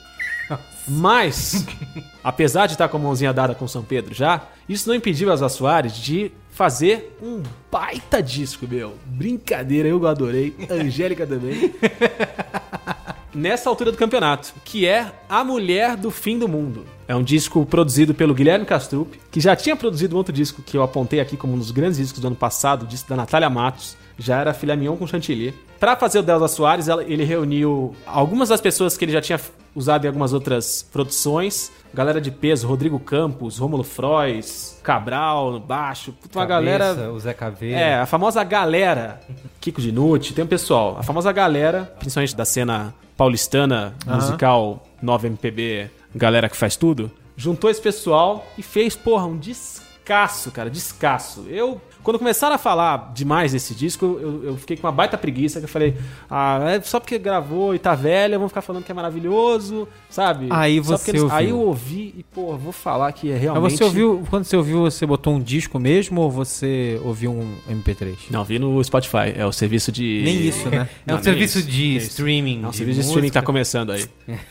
Mas, [laughs] apesar de estar com a mãozinha dada com São Pedro já, isso não impediu a Elza Soares de fazer um baita disco, meu. Brincadeira, eu adorei. [laughs] Angélica também. [laughs] Nessa altura do campeonato, que é A Mulher do Fim do Mundo. É um disco produzido pelo Guilherme Castrup, que já tinha produzido um outro disco que eu apontei aqui como um dos grandes discos do ano passado, o disco da Natália Matos, já era Filha Mignon com Chantilly. Pra fazer o Delza Soares, ele reuniu algumas das pessoas que ele já tinha usado em algumas outras produções. Galera de peso, Rodrigo Campos, Rômulo Frois, Cabral no baixo. Puta, uma galera Cabeça, O Zé Caveira. é, a famosa galera, Kiko Dinucci, tem um pessoal, a famosa galera, principalmente da cena paulistana, musical 9MPB, galera que faz tudo, juntou esse pessoal e fez, porra, um descasso, cara, descasso. Eu Quando começaram a falar demais desse disco, eu, eu fiquei com uma baita preguiça, que eu falei, ah, é só porque gravou e tá velha, vão ficar falando que é maravilhoso, sabe? Aí você eles- ouviu. Aí eu ouvi e, pô, vou falar que é Mas realmente... você ouviu, quando você ouviu, você botou um disco mesmo ou você ouviu um MP3? Não, vi no Spotify, é o serviço de... Nem isso, né? [laughs] É um serviço isso, de isso. streaming. É um serviço de streaming que tá começando aí.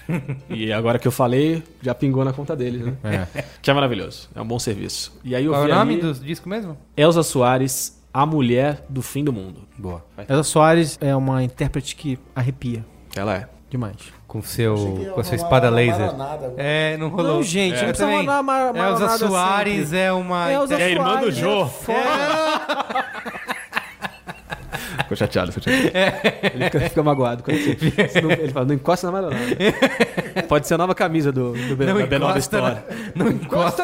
[laughs] e agora que eu falei, já pingou na conta deles, né? [laughs] Que é maravilhoso. É um bom serviço. E aí eu Qual é vi o nome ali do disco mesmo? Elza Soares, A Mulher do Fim do Mundo. Boa. Elza Soares é uma intérprete que arrepia Ela é. demais. Com, seu, com a sua espada laser. Maronada. É, não rolou. Não, gente, não Eu precisa mandar mar- Elza Soares sempre. é uma... Elza É a irmã do Soares Jô. é foda. [laughs] Ficou chateado, ficou chateado. Ele fica, fica magoado. Quando você, você não- ele fala, não encosta na maronada. Pode ser a nova camisa do, do B- Não da B9 encosta, Store. na, não encosta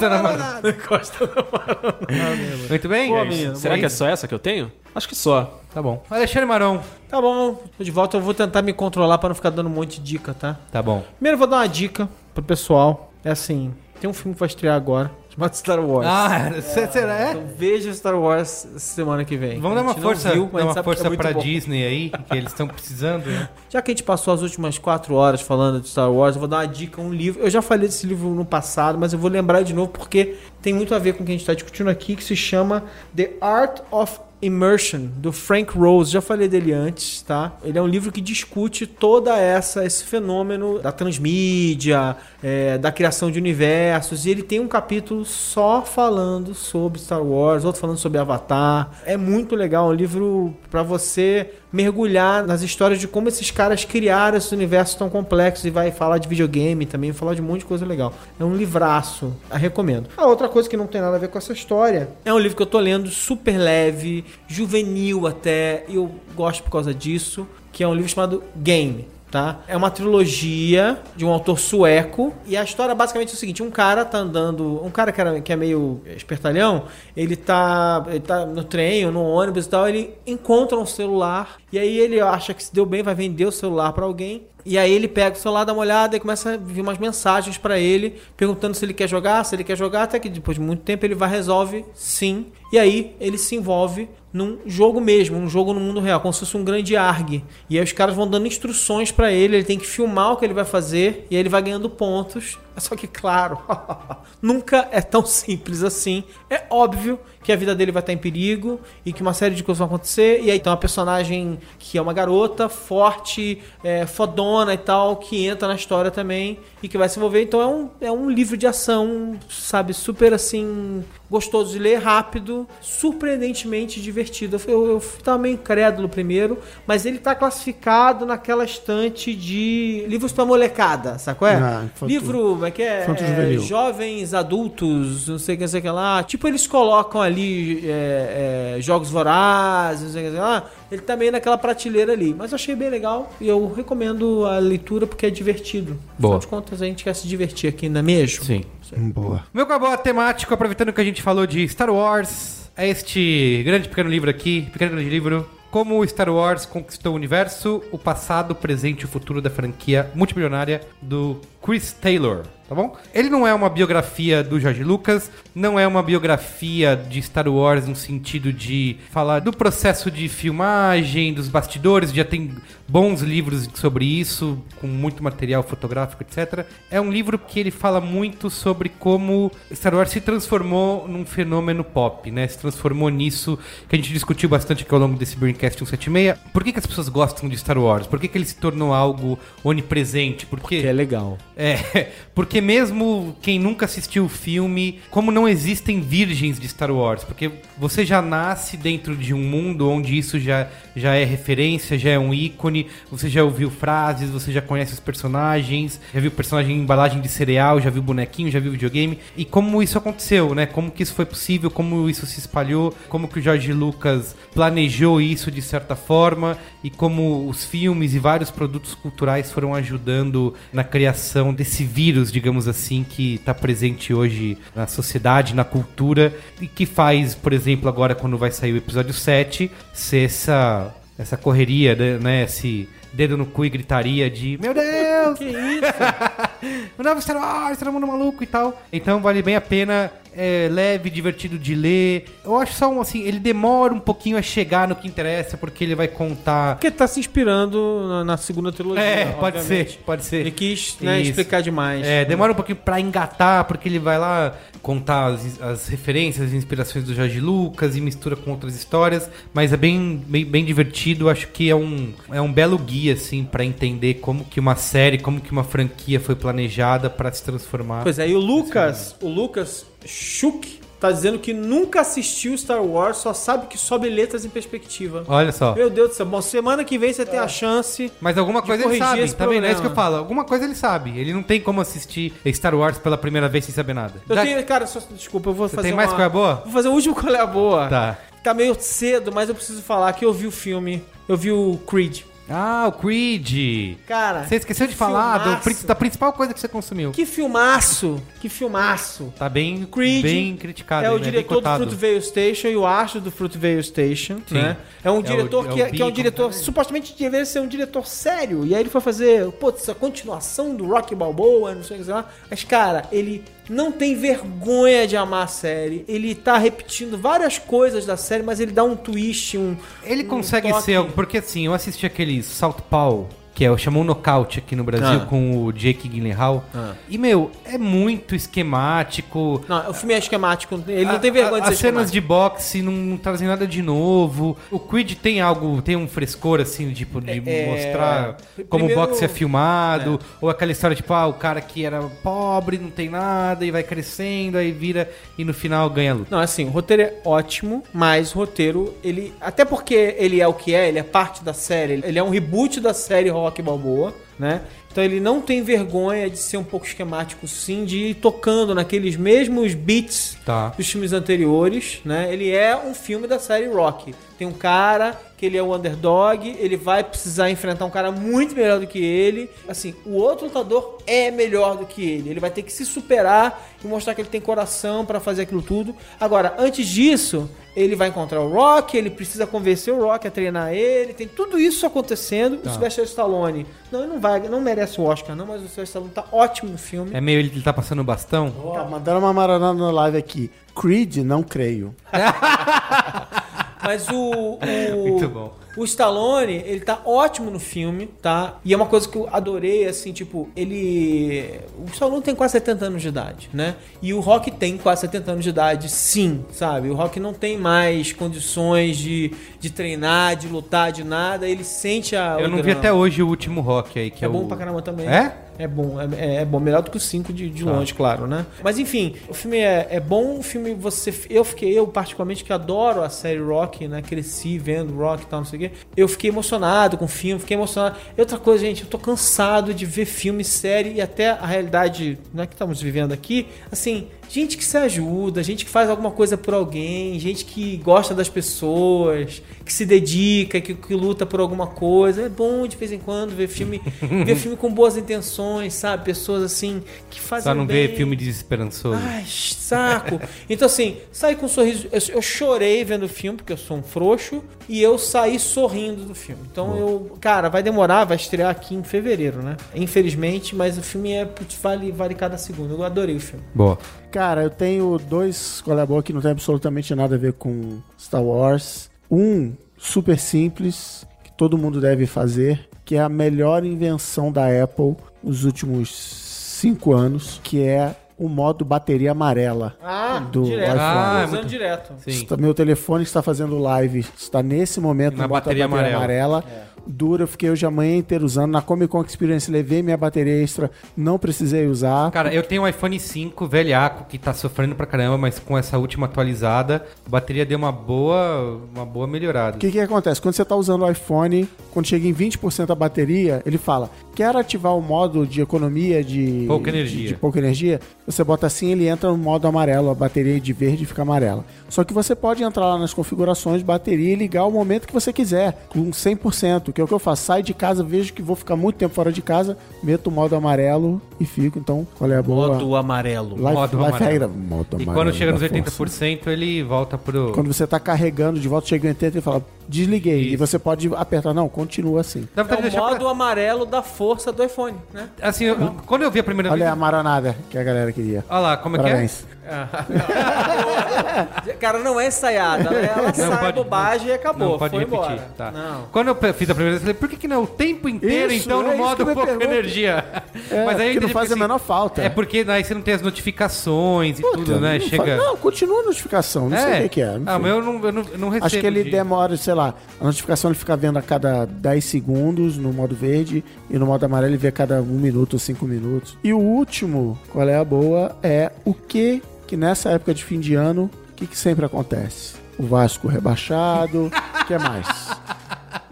na. Muito bem? É menino, Será que é só essa que eu tenho? Acho que só. Tá bom. Alexandre Maron. Tá bom, tô de volta. Eu vou tentar me controlar pra não ficar dando um monte de dica, tá? Tá bom. Primeiro eu vou dar uma dica pro pessoal. É assim, tem um filme que vai estrear agora, chamado Star Wars. Ah, será? É? Então veja Star Wars semana que vem. Vamos dar uma força, viu, dar uma é força muito pra bom. Disney aí, que eles estão precisando, né? [laughs] Já que a gente passou as últimas quatro horas falando de Star Wars, eu vou dar uma dica, um livro. Eu já falei desse livro no passado, mas eu vou lembrar de novo porque tem muito a ver com o que a gente está discutindo aqui, que se chama The Art of Immersion, do Frank Rose. Já falei dele antes, tá? Ele é um livro que discute toda essa esse fenômeno da transmídia, é, da criação de universos. E ele tem um capítulo só falando sobre Star Wars, outro falando sobre Avatar. É muito legal, é um livro para você mergulhar nas histórias de como esses caras criaram esse universo tão complexo e vai falar de videogame também, falar de um monte de coisa legal. É um livraço, recomendo. A outra coisa que não tem nada a ver com essa história é um livro que eu tô lendo super leve, juvenil até, e eu gosto por causa disso, que é um livro chamado Game. Tá? É uma trilogia de um autor sueco e a história basicamente é o seguinte: um cara tá andando, um cara que, era, que é meio espertalhão, ele tá, ele tá no trem ou no ônibus e tal, ele encontra um celular e aí ele acha que se deu bem, vai vender o celular pra alguém. E aí ele pega o celular, dá uma olhada e começa a vir umas mensagens pra ele, perguntando se ele quer jogar, se ele quer jogar, até que depois de muito tempo ele vai resolve sim. E aí ele se envolve num jogo mesmo, um jogo no mundo real, como se fosse um grande ARG. E aí os caras vão dando instruções pra ele, ele tem que filmar o que ele vai fazer e aí ele vai ganhando pontos. [laughs] Só que, claro, [laughs] nunca é tão simples assim. É óbvio que a vida dele vai estar em perigo e que uma série de coisas vão acontecer. E aí tem uma personagem que é uma garota forte, é, fodona e tal, que entra na história também e que vai se envolver. Então é um, é um livro de ação, sabe, super assim, gostoso de ler, rápido, surpreendentemente divertido. Eu, eu tava meio incrédulo primeiro, mas ele tá classificado naquela estante de livros pra molecada, sacou? É? Ah, infantil. Livro, como é que é? Infanto É, juvenil. jovens adultos, não sei o que, não sei o que lá. Tipo, eles colocam ali é, é, jogos vorazes, não sei o que, não sei o que lá. Ele tá meio naquela prateleira ali. Mas eu achei bem legal e eu recomendo a leitura porque é divertido. Boa. Afinal de contas, a gente quer se divertir aqui, não é mesmo? Sim. Boa. Meu cabô temático, aproveitando que a gente falou de Star Wars, é este grande pequeno livro aqui, pequeno grande livro, como Star Wars conquistou o universo, o passado, o presente e o futuro da franquia multimilionária do Chris Taylor, tá bom? Ele não é uma biografia do George Lucas, não é uma biografia de Star Wars no sentido de falar do processo de filmagem, dos bastidores, já tem bons livros sobre isso, com muito material fotográfico, etc. É um livro que ele fala muito sobre como Star Wars se transformou num fenômeno pop, né? Se transformou nisso que a gente discutiu bastante aqui ao longo desse Braincast 176. Por que, que as pessoas gostam de Star Wars? Por que, que ele se tornou algo onipresente? Porque Que é legal. é, [laughs] porque mesmo quem nunca assistiu o filme, como não existem virgens de Star Wars, porque você já nasce dentro de um mundo onde isso já, já é referência, já é um ícone, você já ouviu frases, você já conhece os personagens, já viu personagem em embalagem de cereal, já viu bonequinho, já viu videogame, e como isso aconteceu, né? Como que isso foi possível, como isso se espalhou, como que o George Lucas planejou isso de certa forma, e como os filmes e vários produtos culturais foram ajudando na criação desse vírus, digamos assim, que está presente hoje na sociedade, na cultura, e que faz, por exemplo, agora quando vai sair o episódio 7, ser essa, essa correria, né? Esse dedo no cu e gritaria de Meu Deus! Que isso? o novo Star Wars, todo mundo maluco e tal. Então vale bem a pena. É leve, divertido de ler. Eu acho só um assim, ele demora um pouquinho a chegar no que interessa, porque ele vai contar. Porque tá se inspirando na, na segunda trilogia. É, pode obviamente. ser, pode ser. Ele quis né, explicar demais. É, demora um pouquinho pra engatar, porque ele vai lá contar as, as referências, as inspirações do Jorge Lucas e mistura com outras histórias, mas é bem, bem, bem divertido. Acho que é um, é um belo guia, assim, pra entender como que uma série, como que uma franquia foi planejada pra se transformar. Pois é, e o Lucas, o Lucas Schuch tá dizendo que nunca assistiu Star Wars, só sabe que sobe letras em perspectiva. Olha só. Meu Deus do céu. Bom, semana que vem você tem a chance. Mas alguma de coisa ele sabe, esse tá vendo? É isso que eu falo. Alguma coisa ele sabe. Ele não tem como assistir Star Wars pela primeira vez sem saber nada. Eu Já- tenho, cara, só, desculpa, eu vou Você fazer tem mais uma- qual é a boa? Vou fazer o último qual é a boa. Tá. Tá meio cedo, mas eu preciso falar que eu vi o filme. Eu vi o Creed. Ah, o Creed. Cara, Você esqueceu de que falar do, da principal coisa que você consumiu. Que filmaço! Que filmaço! Tá bem, Creed bem criticado. é o né? Diretor do. Fruitvale Station e o astro do Fruitvale Station, Sim. né? É um É diretor é que, o é, que é um diretor, também. supostamente deveria ser um diretor sério. E aí ele foi fazer, putz, a continuação do Rock Balboa, não sei o que lá. Mas, cara, ele não tem vergonha de amar a série. Ele tá repetindo várias coisas da série, mas ele dá um twist, um... Ele um consegue toque. ser algo. Porque assim, eu assisti aquele Southpaw, que é o chamou Knockout aqui no Brasil, Ah. com o Jake Gyllenhaal. Ah. E, meu, é muito esquemático. Não, o filme é esquemático. Ele não tem vergonha de A- ser As cenas de boxe não, não trazem nada de novo. O Creed tem algo, tem um frescor, assim, tipo, de É, mostrar como o boxe é filmado. Ou aquela história, tipo, ah, o cara que era pobre, não tem nada, e vai crescendo, aí vira, e no final ganha a luta. Não, assim, o roteiro é ótimo, mas o roteiro, ele. Até porque ele é o que é, ele é parte da série, ele é um reboot da série Rock Balboa, né? Então ele não tem vergonha de ser um pouco esquemático, sim, de ir tocando naqueles mesmos beats Tá. dos filmes anteriores, né? Ele é um filme da série Rock. Tem um cara que ele é o underdog, ele vai precisar enfrentar um cara muito melhor do que ele. Assim, o outro lutador é melhor do que ele. Ele vai ter que se superar e mostrar que ele tem coração pra fazer aquilo tudo. Agora, antes disso, ele vai encontrar o Rock, ele precisa convencer o Rock a treinar ele, tem tudo isso acontecendo. O Sylvester Stallone, não, ele não vai, não merece o Oscar, não, mas o Sylvester Stallone tá ótimo no filme. É meio, ele tá passando o bastão. Tá mandando uma maranada no live aqui. Creed, não creio. [laughs] Mas o. o [laughs] Muito bom. O Stallone, ele tá ótimo no filme, tá? E é uma coisa que eu adorei, assim, tipo, ele. O Stallone tem quase 70 anos de idade, né? E o Rock tem quase 70 anos de idade, sim, sabe? O Rock não tem mais condições de, de treinar, de lutar, de nada. Ele sente a. Eu não vi até hoje o último rock aí, que é, É bom o... pra caramba também. É? É bom, é, é bom, melhor do que o 5 de, de Tá. longe, claro, né? Mas enfim, o filme é, é bom, o filme você. Eu fiquei, eu particularmente que adoro a série Rock, né? Cresci vendo Rock e tal, não sei o quê. Eu fiquei emocionado com o filme, fiquei emocionado. E outra coisa, gente, eu tô cansado de ver filme, série e até a realidade né, que estamos vivendo aqui, assim. Gente que se ajuda, gente que faz alguma coisa por alguém, gente que gosta das pessoas, que se dedica, que, que luta por alguma coisa. É bom de vez em quando ver filme, [laughs] ver filme com boas intenções, sabe? Pessoas assim que fazem Só não bem. vê filme desesperançoso. Ai, saco. Então, assim, saí com um sorriso. Eu, eu chorei vendo o filme, porque eu sou um frouxo, e eu saí sorrindo do filme. Então, eu. Cara, vai demorar, vai estrear aqui em fevereiro, né? Infelizmente, mas o filme é. putz, Vale, vale cada segundo. Eu adorei o filme. Boa. Cara, eu tenho dois colabor que não tem absolutamente nada a ver com Star Wars. Um super simples, que todo mundo deve fazer, que é a melhor invenção da Apple nos últimos cinco anos, que é o modo bateria amarela. Ah, Do direto. iPhone. Ah, é usando muito- direto. Sim. Meu telefone está fazendo live, está nesse momento Na modo bateria amarela. Dura, eu fiquei hoje a manhã inteira usando. Na Comic Con Experience levei minha bateria extra, não precisei usar. Cara, eu tenho um iPhone 5 velhaco que tá sofrendo pra caramba, mas com essa última atualizada, a bateria deu uma boa, uma boa melhorada. O que, que acontece? Quando você está usando o iPhone, quando chega em 20% da bateria, ele fala: quer ativar o modo de economia de Pouca de- energia. De, pouca energia? Você bota assim, ele entra no modo amarelo, a bateria de verde fica amarela. Só que você pode entrar lá nas configurações de bateria e ligar o momento que você quiser, com 100%, que é o que eu faço. Saio de casa, vejo que vou ficar muito tempo fora de casa, meto o modo amarelo e fico. Então, qual é a boa? Modo amarelo. Life, modo life amarelo. regra, modo E amarelo quando chega nos da força. 80%, ele volta pro. Quando você tá carregando de volta, chega em 80 e fala, desliguei. Isso. E você pode apertar, não, continua assim. Dá É o modo pra- amarelo da força do iPhone, né? Assim, eu- quando eu vi a primeira Olha a vez. maronada que a galera queria. Olha lá, como é que Parabéns. é? [laughs] Cara, não é ensaiada. Ela, ela sai pode- bobagem e acabou. Não pode foi repetir. embora. Tá. Não. Quando eu fiz a primeira vez, eu falei, por que, que não é o tempo inteiro, Isso, então, é no modo pouca pergunto. energia? É, Mas aí que não faz a assim, menor falta. É porque aí você não tem as notificações e Puta, tudo, né? não, Chega. não, continua a notificação. Não sei o que, é. não Ah, mas eu não, eu não, eu não recebo. Acho que ele de- demora, sei lá, a notificação ele fica vendo a cada 10 segundos no modo verde e no modo amarelo ele vê a cada 1 minuto ou 5 minutos. E o último, qual é a boa, é o que que nessa época de fim de ano, o que, que sempre acontece? O Vasco rebaixado, o que mais? [laughs]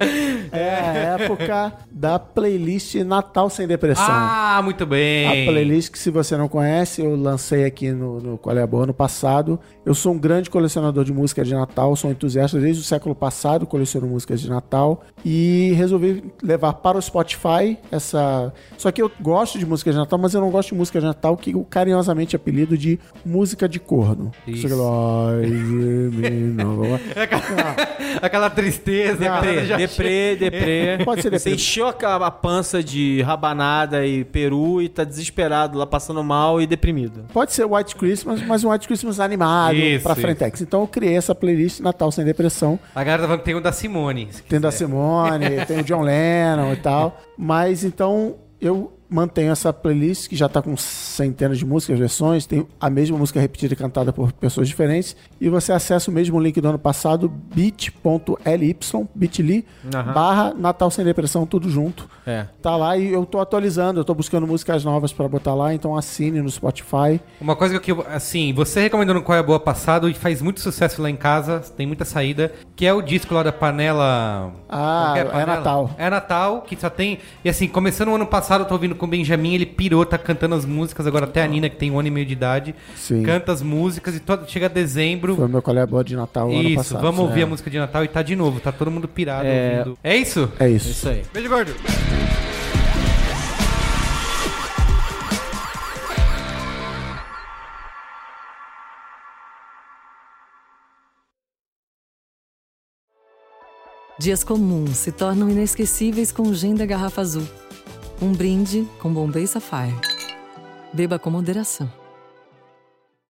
[laughs] É a época da playlist Natal Sem Depressão. Ah, muito bem. A playlist que, se você não conhece, eu lancei aqui no, no Qual é a Boa no passado. Eu sou um grande colecionador de música de Natal, sou entusiasta desde o século passado, coleciono músicas de Natal e resolvi levar para o Spotify essa. Só que eu gosto de música de Natal, mas eu não gosto de música de Natal que eu carinhosamente apelido de música de corno. Isso. Não, [laughs] vamos lá. [laughs] Aquela tristeza. Aquela- já- deprê, [laughs] deprê. Pode ser Você deprê. encheu a, a pança de rabanada e peru e tá desesperado lá, passando mal e deprimido. Pode ser White Christmas, mas um White Christmas animado Isso, pra isso. Frentex. Então eu criei essa playlist Natal Sem Depressão. A galera tá falando que tem o da Simone. Tem da quiser. Simone, tem o John [laughs] Lennon e tal. Mas então eu mantenho essa playlist que já tá com centenas de músicas, versões, tem a mesma música repetida e cantada por pessoas diferentes. E você acessa o mesmo link do ano passado, bit.ly, bit.ly, Aham. barra Natal Sem Depressão, tudo junto. É. Tá lá e eu tô atualizando, eu tô buscando músicas novas pra botar lá, então assine no Spotify. Uma coisa que eu, assim, você recomendou no Qual é a Boa passado e faz muito sucesso lá em casa, tem muita saída, que é o disco lá da panela. Ah, que é panela? Natal. É Natal, que só tem. E assim, começando o ano passado, eu tô ouvindo com o Benjamin, ele pirou, tá cantando as músicas, agora até a Nina, que tem um ano e meio de idade, Sim. canta as músicas e todo, chega dezembro. Foi o meu colega boa de Natal ano Isso, passado. vamos ouvir É. a música de Natal e tá de novo, tá todo mundo pirado É. ouvindo. É isso? É isso. Isso aí. Beijo gordo. Dias comuns se tornam inesquecíveis com o gin da garrafa azul. Um brinde com Bombay Sapphire. Beba com moderação.